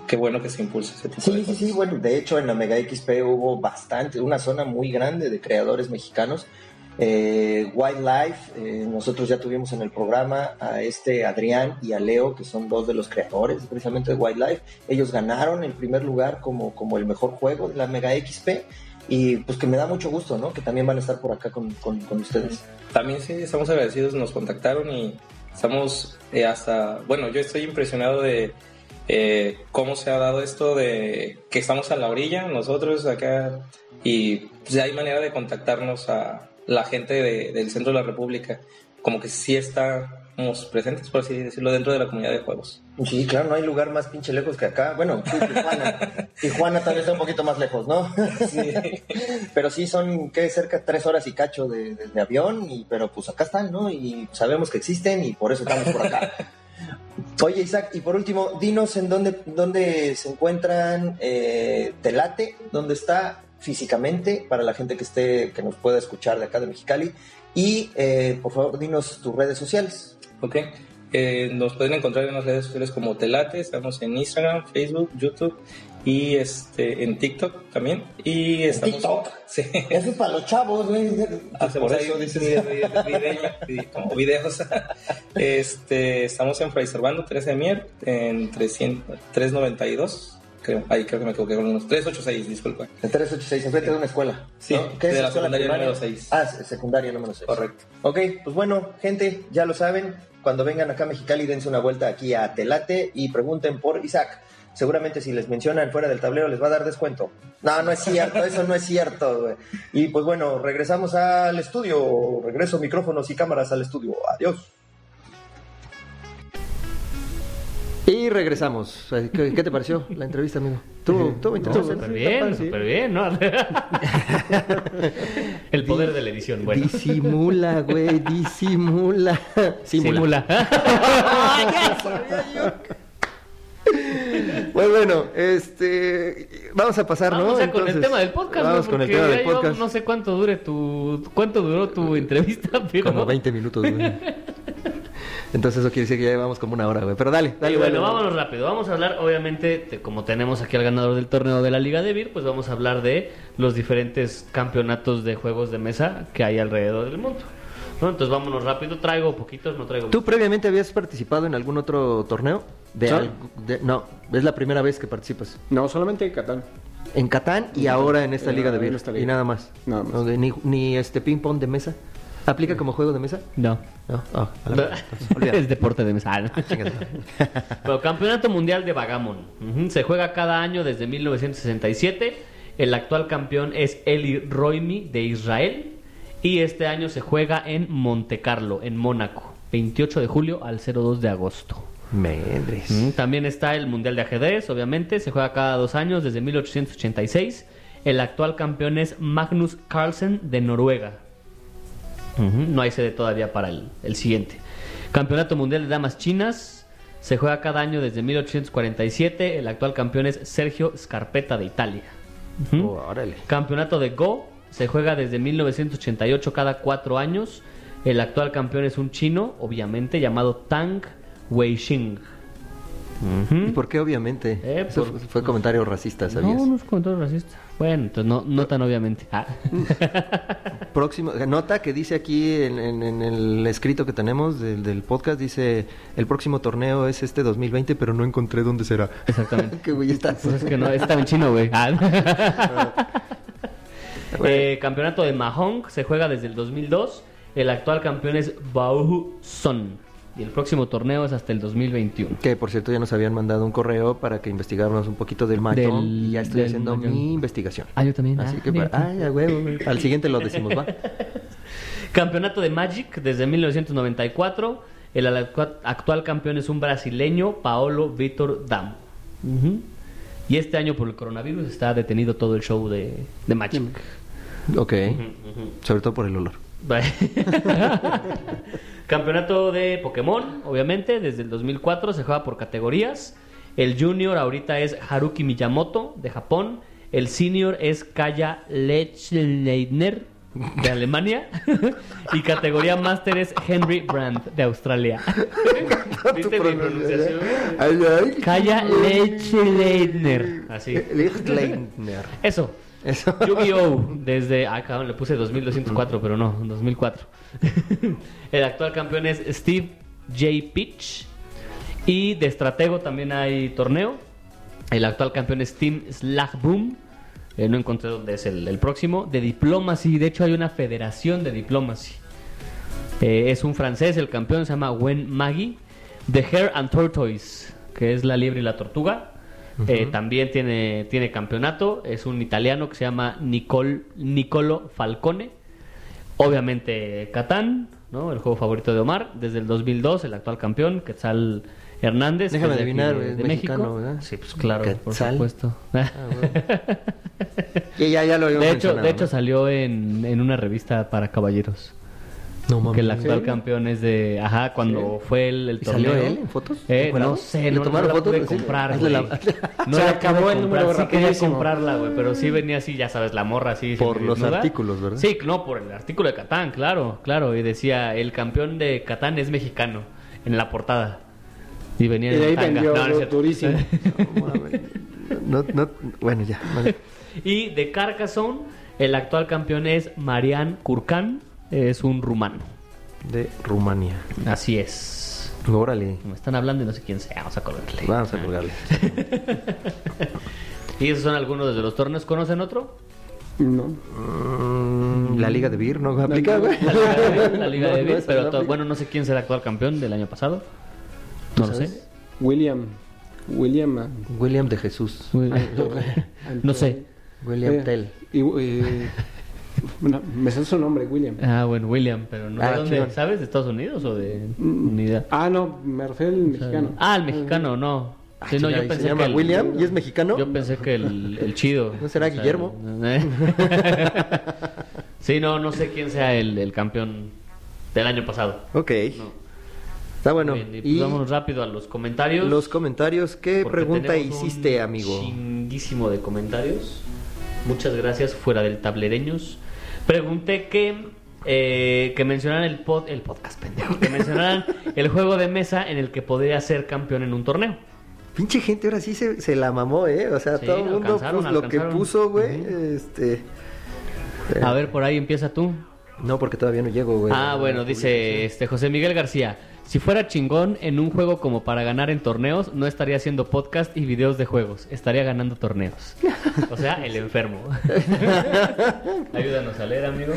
Qué bueno que se impulse ese tipo sí, Sí, sí, bueno, de hecho en la Mega XP hubo bastante, una zona muy grande de creadores mexicanos. Eh, Wildlife, eh, nosotros ya tuvimos en el programa a este Adrián y a Leo, que son dos de los creadores precisamente de Wildlife. Ellos ganaron el primer lugar como, como el mejor juego de la Mega XP y pues que me da mucho gusto, ¿no? Que también van a estar por acá con, con, ustedes. También sí, estamos agradecidos, nos contactaron y estamos eh, hasta, bueno, yo estoy impresionado de eh, cómo se ha dado esto de que estamos a la orilla, nosotros acá, y pues hay manera de contactarnos a la gente del centro de la República, como que sí está presentes, por así decirlo, dentro de la comunidad de juegos. Sí, claro, no hay lugar más pinche lejos que acá. Bueno, Tijuana. Tijuana tal vez está un poquito más lejos, ¿no? Sí. pero sí son, ¿qué? Cerca de tres horas y cacho de, avión, y, pero pues acá están, ¿no? Y sabemos que existen y por eso estamos por acá. Oye, Isaac, y por último, dinos en dónde, dónde se encuentran eh, Telate, dónde está físicamente para la gente que esté, que nos pueda escuchar de acá de Mexicali. Y eh, por favor, dinos tus redes sociales. ¿Ok? Eh, nos pueden encontrar en las redes sociales como Telate, estamos en Instagram, Facebook, YouTube y este en TikTok también. Y estamos, TikTok. Sí. Eso es para los chavos, güey. Hacemos por eso dices como videos. este, estamos en Fraser Bando, 13 de mier, en 300, 392 creo. Ahí creo que me equivoqué con unos 386, disculpa. En 386, enfrente de una escuela. Sí, ¿Qué de es la secundaria número 6. Ah, secundaria número 6. Correcto. Ok, pues bueno, gente, ya lo saben. Cuando vengan acá a Mexicali, dense una vuelta aquí a Telate y pregunten por Isaac. Seguramente si les mencionan fuera del tablero les va a dar descuento. No, no es cierto, eso no es cierto. Y pues bueno, regresamos al estudio. Regreso micrófonos y cámaras al estudio. Adiós. Y regresamos. ¿Qué, te pareció la entrevista, amigo? Tuvo, interesante. Súper bien, súper bien, ¿no? El poder de la edición, bueno. Disimula, güey, disimula. Simula. Pues bueno, este, vamos a pasar, ¿no? Vamos con el tema del podcast, ¿no? Vamos con el tema del podcast. No sé cuánto dure tu, cuánto duró tu entrevista, pero Como 20 minutos, güey. Entonces eso quiere decir que ya llevamos como una hora, güey. Pero dale, dale. Y bueno, dale, dale. vámonos rápido. Vamos a hablar, obviamente, de- como tenemos aquí al ganador del torneo de la Liga de Vir, pues vamos a hablar de los diferentes campeonatos de juegos de mesa que hay alrededor del mundo. ¿no? Entonces vámonos rápido. Traigo poquitos, no traigo ¿Tú muchos. previamente habías participado en algún otro torneo? De no, es la primera vez que participas. No, solamente Catán. En Catán y ahora en esta liga de en Vir. esta liga. Y nada más. Nada más. No, de- ni, ni este ping pong de mesa. ¿Aplica como juego de mesa? No. No. Ah, a la es deporte de mesa. ¿no? Chingas. Bueno, Campeonato Mundial de Vagamon. Se juega cada año desde 1967. El actual campeón es Eli Roimi de Israel. Y este año se juega en Monte Carlo, en Mónaco. 28 de julio al 02 de agosto. Mendres. Mm, También está el Mundial de Ajedrez, obviamente. Se juega cada dos años desde 1886. El actual campeón es Magnus Carlsen de Noruega. No hay sede todavía para el, el siguiente. Campeonato Mundial de Damas Chinas. Se juega cada año desde 1847. El actual campeón es Sergio Scarpetta de Italia. Oh, órale. Campeonato de Go se juega desde 1988 cada cuatro años. El actual campeón es un chino, obviamente, llamado Tang Weixing. ¿Y por qué obviamente? Eh, por- fue, fue comentario racista, ¿sabías? No, no es comentario racista. Bueno, entonces no, no tan obviamente. Ah. Próximo, nota que dice aquí en, en- en el escrito que tenemos del, del podcast, dice, el próximo torneo es este 2020, pero no encontré dónde será. Exactamente. Qué güey estás. Pues es que no, está en chino, güey. Ah. Eh, campeonato de Mahong se juega desde el 2002. El actual campeón es Bauhu Son. Y el próximo torneo es hasta el 2021. Que por cierto ya nos habían mandado un correo para que investigáramos un poquito del Del- y ya estoy haciendo mi investigación. Ah, yo también. Así Ah, que, para- ay, a huevo, al siguiente lo decimos, va. Campeonato de Magic desde 1994. El actua- actual campeón es un brasileño, Paolo Vitor Damo. Y este año por el coronavirus está detenido todo el show de, de Magic. Ok, sobre todo por el olor. Campeonato de Pokémon, obviamente, desde el 2004 se juega por categorías. El junior ahorita es Haruki Miyamoto de Japón. El senior es Kaya Lechleitner de Alemania. y categoría master es Henry Brandt de Australia. ¿Viste mi pronunciación? Ay, ay. Kaya Lechleitner. Así. Lichtleitner. Eso. Eso. Yu-Gi-Oh! Desde. Ah, cabrón, le puse 2204, pero no, 2004. El actual campeón es Steve J. Pitch. Y de estratego también hay torneo. El actual campeón es Team Slagboom. Eh, no encontré dónde es el, el próximo. De Diplomacy. De hecho, hay una federación de Diplomacy. Eh, es un francés, el campeón se llama Wen Maggie. The Hare and Tortoise, que es la liebre y la tortuga. Eh, también tiene, tiene campeonato. Es un italiano que se llama Nicol, Nicolo Falcone. Obviamente Catán, ¿no? el juego favorito de Omar. Desde el 2002, el actual campeón, Quetzal Hernández. que Déjame adivinar, de- es de mexicano, México. ¿verdad? Sí, pues claro, por supuesto. Ah, bueno. Y ya, ya lo habíamos de hecho, de hecho ¿no? salió en, en una revista para caballeros. No mames. Que el actual ¿Sí? campeón es de. Ajá, cuando fue el, el ¿Y salió torneo. él en fotos? Eh, no sé, ¿Le no, no tomaron la fotos? pude comprar, güey. No Se la acabó el número sí quería comprarla, güey, pero sí venía así, ya sabes, la morra así. Por los artículos, ¿verdad? Sí, no, por el artículo de Catán, claro, claro. Y decía, el campeón de Catán es mexicano, en la portada. Y venía Y en de ahí tanga. vendió No, no es cierto. durísimo. No. No, no, bueno, ya. vale. Y de Carcassonne, el actual campeón es Marian Kurkan, es un rumano. De Rumania. Así es. Órale. Me están hablando y no sé quién sea, vamos a colgarle. Vamos a colgarle. Y esos son algunos de los torneos. ¿Conocen otro? No. Mm, la Liga de Beer no aplica, güey. La Liga de Beer, la Liga No, de no, Beer, esa pero no to- aplica. bueno, no sé quién será el actual campeón del año pasado. No lo sé. William. William. William de Jesús. No sé. William eh, Tell. y, eh, me sé su nombre, William. Ah, bueno, William, pero no Ah, ¿de dónde? ¿Sabes? ¿De Estados Unidos o de Mm. unidad? Ah, no, me refiero al mexicano. Ah, el mexicano, no. Sí, no, yo ¿y pensé ¿Se llama que el- William y es mexicano? Yo pensé que el, el chido. ¿No será Guillermo? ¿eh? sí, no, no sé quién sea el, el campeón del año pasado. Ok. No. Está bueno. Bien, y, pues y vámonos rápido a los comentarios. los comentarios, ¿qué pregunta hiciste, un amigo? Chinguísimo de comentarios. Muchas gracias, fuera del tablereños. Pregunté que, eh, que mencionaran el, pod, el podcast, pendejo. Que mencionaran el juego de mesa en el que podría ser campeón en un torneo. Pinche gente ahora sí se, se la mamó, ¿eh? O sea, Sí, todo el mundo alcanzaron, puso lo que alcanzaron. puso, güey. Este. A ver, por ahí empieza tú. No, porque todavía no llego, güey. Ah, bueno, dice este José Miguel García. Si fuera chingón en un juego como para ganar en torneos, no estaría haciendo podcast y videos de juegos, estaría ganando torneos. O sea, el enfermo. Ayúdanos a leer, amigo.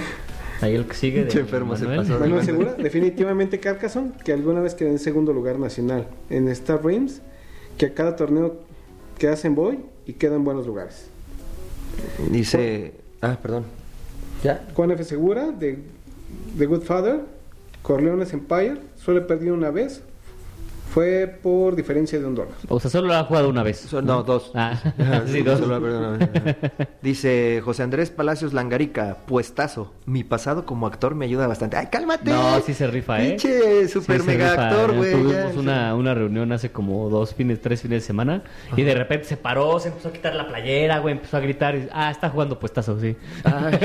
Ahí el que sigue. de enfermo se pasó. Manuel Segura, definitivamente Carcassonne, que alguna vez quedó en segundo lugar nacional en Star Realms, que a cada torneo que hacen voy y queda en buenos lugares. Dice. Ah, perdón. ¿Ya? Juan F. Segura, de The Good Father, Corleones Empire, solo he perdido una vez, fue por diferencia de un dólar. O sea, solo lo ha jugado una vez. So- no, dos. Ah, sí, dos. solo- perdón. Dice José Andrés Palacios Langarica, puestazo. Mi pasado como actor me ayuda bastante. ¡Ay, cálmate! No, sí se rifa, ¿eh? Pinche super Sí, mega rifa, actor, ¿eh? güey. Tuvimos ya. una, una reunión hace como dos fines, tres fines de semana. Y de repente se paró, se empezó a quitar la playera, güey, empezó a gritar. y- ah, está jugando puestazo, sí. Ay,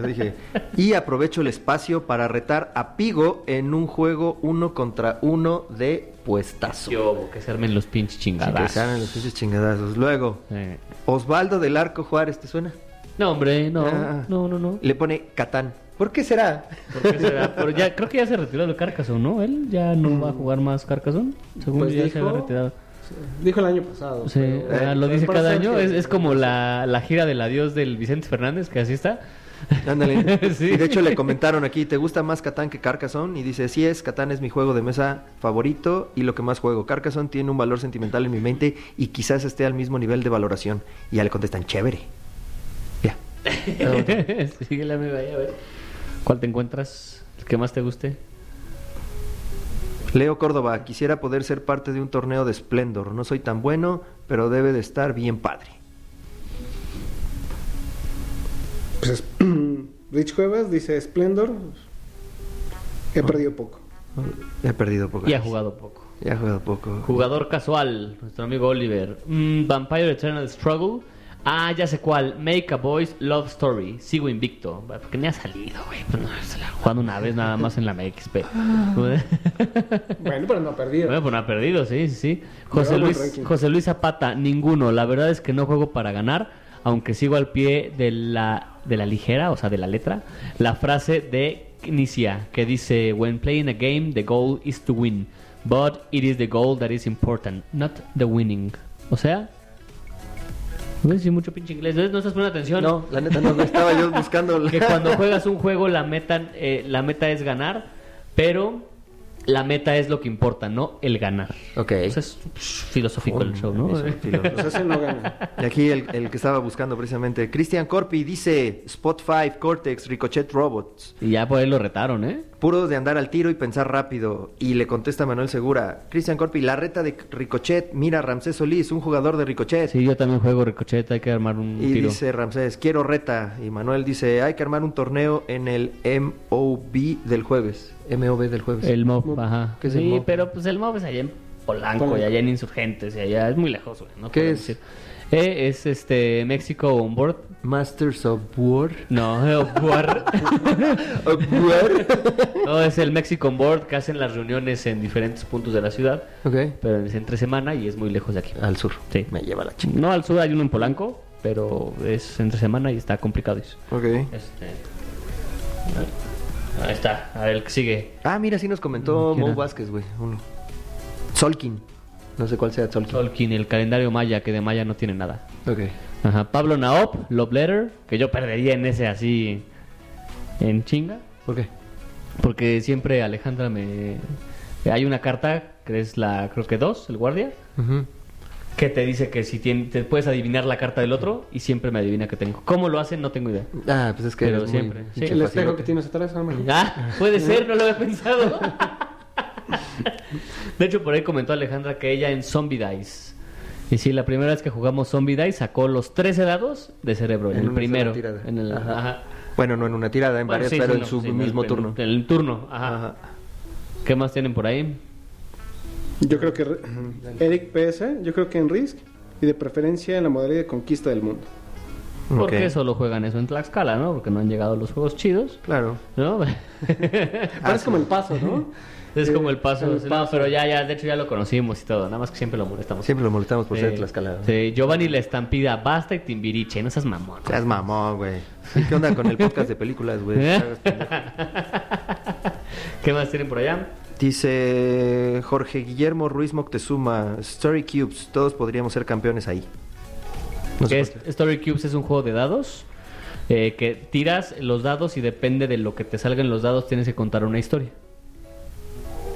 yo dije, y aprovecho el espacio para retar a Pigo en un juego uno contra uno de puestazo. Obo, que se armen los pinches Sí, que chingadas. se hagan los pinches chingadazos. Luego, Eh, Osvaldo del Arco Juárez, ¿te suena? No, hombre, no, Ah. no, no, no. Le pone Catán. ¿Por qué será? ¿Por qué será? Pero ya, creo que ya se retiró de Carcassonne, ¿no? Él ya no va a jugar más Carcassonne. Según Pues yo ya se dijo- había retirado. Dijo el año pasado. Sí, pero- ah, lo dice pero cada año. Es, es como la, la gira del adiós del Vicente Fernández, que así está. Ándale. Sí. Y de hecho le comentaron aquí, ¿te gusta más Catán que Carcassonne? Y dice, sí es, Catán es mi juego de mesa favorito y lo que más juego. Carcassonne tiene un valor sentimental en mi mente y quizás esté al mismo nivel de valoración. Y ya le contestan, chévere. Ya. Síguele, amigo, ahí, a ver. ¿Cuál te encuentras? ¿El que más te guste? Leo Córdoba, quisiera poder ser parte de un torneo de Splendor. No soy tan bueno, pero debe de estar bien padre. Pues es- Rich Cuevas dice Splendor. He perdido poco. He perdido poco. Y ha jugado poco. Ha jugado poco. Jugador casual, nuestro amigo Oliver. Mm, Vampire Eternal Struggle. Ah, ya sé cuál. Make a Boys Love Story. Sigo invicto. Porque ni ha salido, güey. Pues no, se la jugado una vez nada más en la MXP. Bueno, pero no ha perdido. Bueno, pues no ha perdido, sí, sí, sí. José Luis. José Luis Zapata, ninguno. La verdad es que no juego para ganar, aunque sigo al pie de la, de la ligera, o sea, de la letra, la frase de Knicia, que dice, When playing a game, the goal is to win, but it is the goal that is important, not the winning. O sea, no sé si mucho pinche inglés, no estás poniendo atención. No, la neta no, no estaba yo buscando. que cuando juegas un juego la meta, eh, la meta es ganar, pero la meta es lo que importa, no el ganar. Ok. Sea, es filosófico el show, ¿no? Eso. Pues no gana. Y aquí el, el que estaba buscando precisamente, Cristian Corpi dice, Spot 5, Cortex, Ricochet Robots. Y ya por ahí lo retaron, ¿eh? Puro de andar al tiro y pensar rápido. Y le contesta Manuel Segura, Cristian Corpi, la reta de Ricochet, mira Ramsés Solís, un jugador de Ricochet. Sí, yo también juego Ricochet, hay que armar un Y tiro. dice Ramsés, quiero reta. Y Manuel dice, hay que armar un torneo en el MOB del jueves. MOB del jueves. El MOB, Mob. ajá. ¿Qué es el sí, Mob? pero pues el MOB es allá en Polanco, Polanco. y allá en Insurgentes, y allá es muy lejos, güey. No ¿Qué es? ir. Eh, es este México on board. Masters of War. No, on board. Of War. no, es el Mexico on board que hacen las reuniones en diferentes puntos de la ciudad, ok. pero es entre semana y es muy lejos de aquí. Al sur. Sí. Me lleva la chingada. No, al sur hay uno en Polanco, pero es entre semana y está complicado. eso. Ok. Este, ahí está, a ver el que sigue. Ah, mira, sí nos comentó ¿Quién Mo? Vázquez, güey. Uno. Solkin. No sé cuál sea Solkin. Tolkien, el calendario maya, que de maya no tiene nada. Ok. Ajá, Pablo Naop, Love Letter, que yo perdería en ese así en chinga, ¿Por qué? porque siempre Alejandra me... Hay una carta, que es la, creo que dos, el guardia, que te dice que si tien- te puedes adivinar la carta del otro y siempre me adivina que tengo. ¿Cómo lo hacen? No tengo idea. Ah, pues es que Pero eres muy siempre, sí. El espejo que tienes atrás. Ah, puede ser, no lo había pensado. De hecho, por ahí comentó Alejandra que ella en Zombie Dice. Y sí, la primera vez que jugamos Zombie Dice sacó los 13 dados de cerebro, en, el primero. tirada. En el, Ajá. ajá. Bueno, no en una tirada, en Bueno, varias, sí, pero sí, en no, su sí, mismo en- turno. En el turno, ajá. Ajá. ¿Qué más tienen por ahí? Yo creo que Eric PS, yo creo que en Risk y de preferencia en la modalidad de conquista del mundo. Porque Ok. solo juegan eso en Tlaxcala, ¿no? Porque no han llegado los juegos chidos, Claro. ¿no? Ahora es como el paso, ¿no? es como el paso. el No, pero ya, ya, de hecho ya lo conocimos y todo. Nada más que siempre lo molestamos. Siempre lo molestamos por Sí. ser Tlaxcala. Sí, Giovanni la estampida, basta y timbiriche, no seas mamón. Seas mamón, güey. ¿Y ¿Qué onda con el podcast de películas, güey? ¿Eh? ¿Qué más tienen por allá? Dice Jorge Guillermo Ruiz Moctezuma, Story Cubes, todos podríamos ser campeones ahí. No es-. Story Cubes es un juego de dados eh, que tiras los dados y depende de lo que te salgan los dados tienes que contar una historia.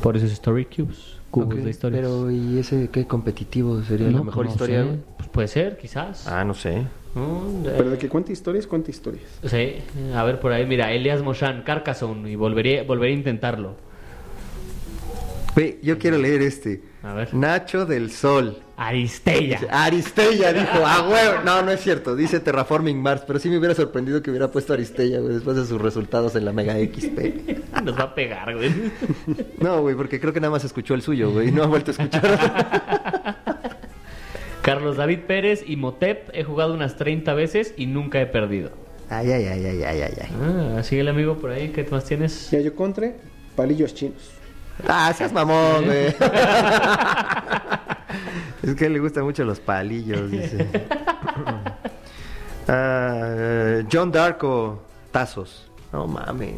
Por eso es Story Cubes, cubos de historias. Pero, ¿y ese qué competitivo sería No, la mejor no historia? sé. güey? Pues puede ser, quizás. Ah, no sé. Mm, eh, Pero de que cuenta historias, cuenta historias. Sí, a ver por ahí, mira, Elias Moshan, Carcassonne, y volvería, volvería a intentarlo. Güey, yo quiero leer este. A ver. Nacho del Sol. Aristella. Aristella dijo, ah, huevo. No, no es cierto. Dice Terraforming Mars. Pero sí me hubiera sorprendido que hubiera puesto Aristella, güey, después de sus resultados en la Mega XP. Nos va a pegar, güey. No, güey, porque creo que nada más escuchó el suyo, güey. y No ha vuelto a escuchar. Carlos David Pérez y Motep he jugado unas 30 veces y nunca he perdido. Ay, ay, ay, ay, ay, ay, ay. Ah, sigue el amigo por ahí, ¿qué más tienes? Ya yo contre palillos chinos. Ah, seas mamón, güey. es que le gustan mucho los palillos, dice. Ah, John Darko, tazos. No mames,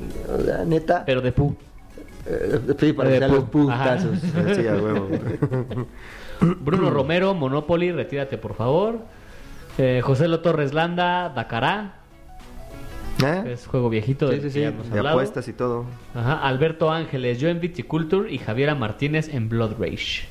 neta. Pero de pu. Eh, sí, para De que sean los pu-. Sí, a huevo. Bruno Romero, Monopoly, retírate por favor. Eh, José Lo Torres Landa, Dakará, ¿Eh? es juego viejito Sí, sí, sí. De apuestas y todo. Ajá, Alberto Ángeles, yo en Viticulture y Javiera Martínez en Blood Rage.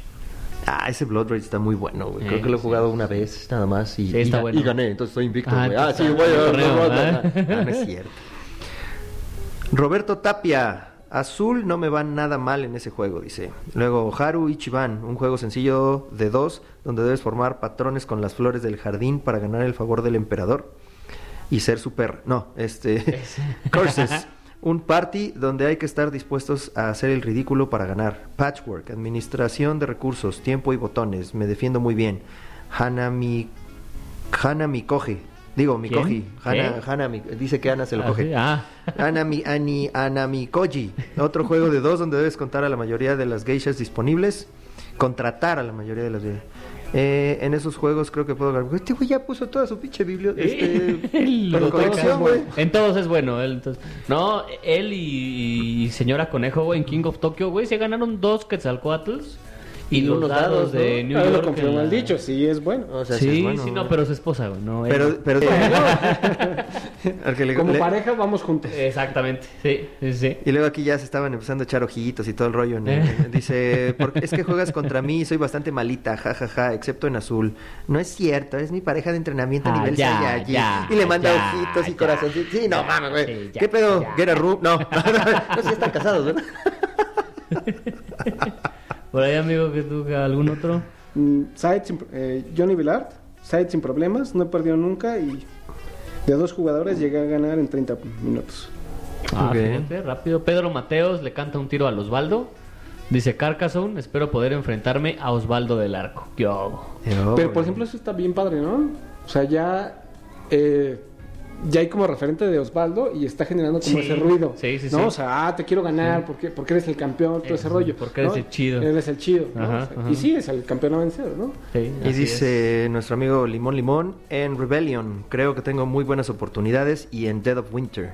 Ah, ese Blood Rage está muy bueno, güey. Creo Eh, que lo he sí. jugado una vez nada más y, Sí, está y, ga- bueno. y gané, entonces estoy invicto, Ah, güey. Ah, sí, torneo, Ah, ¿eh? no es cierto. Roberto Tapia, Azul no me va nada mal en ese juego, dice. Luego Haru Ichiban, un juego sencillo de dos donde debes formar patrones con las flores del jardín para ganar el favor del emperador y ser super, no, este Curses, un party donde hay que estar dispuestos a hacer el ridículo para ganar. Patchwork, administración de recursos, tiempo y botones. Me defiendo muy bien. Hanami Hana Mikoji. Digo, Mikoji. ¿Qué? Hana, Hana Mi- dice que Ana se lo Ah, coge. sí, ah. Anami, Ani, Anamikoji. Otro juego de dos donde debes contar a la mayoría de las geishas disponibles. Contratar a la mayoría de las de- Eh, en esos juegos creo que puedo ganar. Este güey ya puso toda su pinche biblioteca. Este, colección, güey. En todos es bueno. él, entonces- no, él y, y señora Conejo, güey, en King of Tokyo, güey, se ganaron dos Quetzalcoatls y, los dados, de. New lo York. confirma la- el dicho, sí es bueno. O sea, sí, es bueno, sí, no, pero su esposa, güey, no él. Pero, pero al que le- Como le- pareja vamos juntos. Exactamente, sí, sí, sí. Y luego aquí ya se estaban empezando a echar ojitos y todo el rollo. ¿no? Eh. Dice, "Porque es que juegas contra mí y soy bastante malita, jajaja, ja, ja, excepto en azul. No es cierto, es mi pareja de entrenamiento a Ah, nivel ya, Saiyajin". ya, Y le manda ya, ojitos y corazoncitos. Sí, no mames, güey. ¿Qué pedo? ¿Get a room? No. no, sí están casados, ¿verdad? Por ahí, amigo, que tú, algún otro. Mm, Side sin- eh, Johnny Villard, side sin problemas, no he perdido nunca y de dos jugadores llegué a ganar en 30 minutos. Ah, Ok. fíjate, rápido. Pedro Mateos le canta un tiro al Osvaldo. Dice Carcassonne, espero poder enfrentarme a Osvaldo del Arco. Yo. Pero por ejemplo eso está bien padre, ¿no? O sea, ya eh, ya hay como referente de Osvaldo y está generando como Sí. ese ruido. Sí, sí, ¿no? sí. O sea, ah, te quiero ganar porque, porque eres el campeón, todo ese Eh, rollo. porque eres el chido. Eres el chido. ¿no? Ajá, O sea, ajá. Y sí, es el campeón a vencer, ¿no? Sí, Y dice nuestro amigo Limón Limón, en Rebellion creo que tengo muy buenas oportunidades y en Dead of Winter.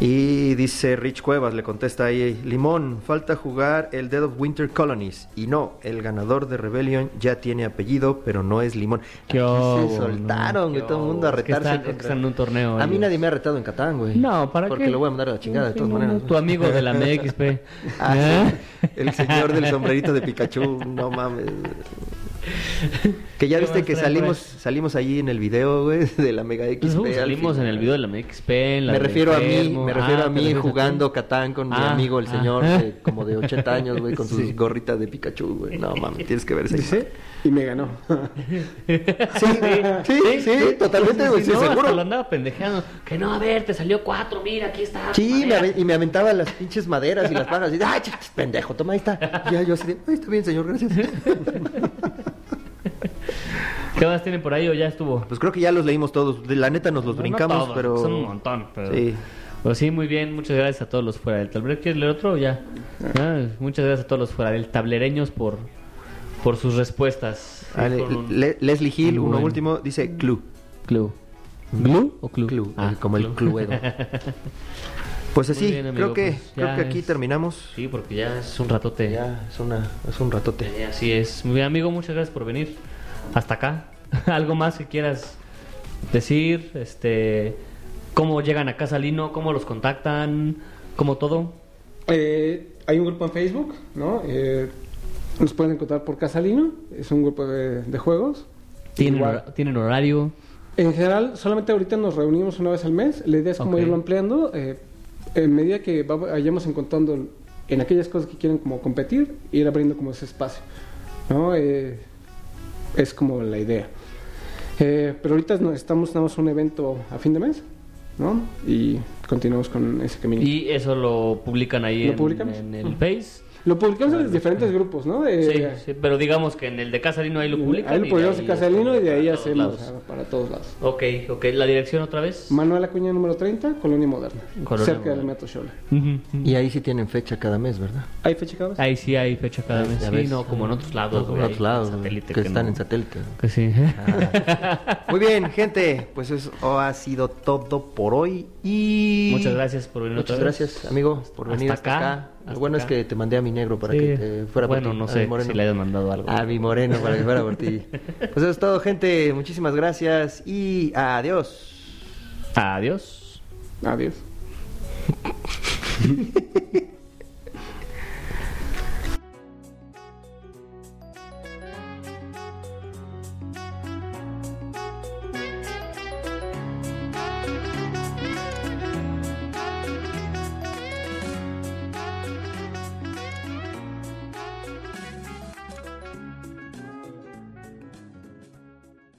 Y dice Rich Cuevas, le contesta ahí, Limón, falta jugar el Dead of Winter Colonies. Y no, el ganador de Rebellion ya tiene apellido, pero no es Limón. ¿Qué se soltaron, güey, todo el mundo a retarse. es que están en un torneo A mí nadie me ha retado en Catán, güey. No, ¿para Porque qué? lo voy a mandar a la chingada de todas no, maneras. Tu amigo de la MXP. Ah, ¿Eh? El señor del sombrerito de Pikachu, no mames. Que ya ¿Qué viste que salimos salimos allí en el video, güey, de la Mega XP. Pues, al salimos en el video de la en la Me refiero a mí, me refiero Ah, a ¿te mí refieres a jugando Catán con mi Ah, amigo el ah. señor de- como de 80 años, güey, con sus Sí. gorritas de Pikachu, güey. No mames, tienes que ver esa Dice, y me ganó. Sí, sí, sí, totalmente, güey, sí, no, hasta lo seguro. andaba pendejeando. Que no, a ver, te salió cuatro, mira, aquí está. Sí, me y me aventaba las pinches maderas y las pajas y ay, pendejo, toma ahí está. Ya yo así de, ay, está bien, señor, gracias. ¿Qué más tienen por ahí o ya estuvo? Pues creo que ya los leímos todos. De la neta nos los No brincamos, todos, pero Son un montón, pero... Sí. Pues sí, muy bien. Muchas gracias a todos los fuera del tablero. ¿Quieres leer otro o ya? Ya, Muchas gracias a todos los fuera del tablereños por, por sus respuestas. Ah, un Le- Leslie Hill, uno bueno. último, dice clue. Clue. ¿Glue o clue? Clue, Ah, como el clue. cluedo. Pues así, Muy bien, amigo, creo que pues creo que aquí es- terminamos. Sí, porque ya es un ratote. Ya es una es un ratote. Así es. Muy bien, amigo, muchas gracias por venir hasta acá. ¿Algo más que quieras decir? Este, ¿Cómo llegan a Casa Lino? ¿Cómo los contactan? ¿Cómo todo? Eh, hay un grupo en Facebook, ¿no? Eh, nos pueden encontrar por Casalino, es un grupo de, de juegos. ¿Tienen, ¿tienen horario? En general, solamente ahorita nos reunimos una vez al mes. La idea es como irlo ampliando. eh, en medida que va- vayamos encontrando en aquellas cosas que quieren como competir, ir abriendo como ese espacio. ¿no? Eh, es como la idea. Eh, pero ahorita no- estamos nada más un evento a fin de mes, ¿no? Y continuamos con ese camino. Y eso lo publican ahí ¿Lo en, el Face. Lo publicamos en los diferentes grupos, ¿no? De- Sí, sí, pero digamos que en el de Casa Lino ahí lo publican. Ahí lo publicamos en Casalino y de ahí hacemos lados. para todos lados. Ok, ok. ¿La dirección otra vez? Manuel Acuña número 30, Colonia Moderna, Colonia cerca del Moderna. Metro Xola. Ujú, ujú. Y ahí sí tienen fecha cada mes, ¿verdad? ¿Hay fecha cada vez? Ahí sí hay fecha cada Ahí mes. Sí, ves. no, como en otros lados. No, como güey, en otros lados, satélite que, están no- en satélite. Que sí. Ah. Muy bien, gente, pues eso ha sido todo por hoy y Muchas gracias por venir Muchas otra vez. gracias, amigo, por venir Hasta hasta, acá, acá. Lo bueno acá. es que te mandé a mi negro para Sí. que te fuera por Bueno, ti, no a sé moreno. si le hayas mandado algo. A mi moreno para que fuera por ti. Pues eso es todo, gente. Muchísimas gracias y adiós. Adiós. Adiós.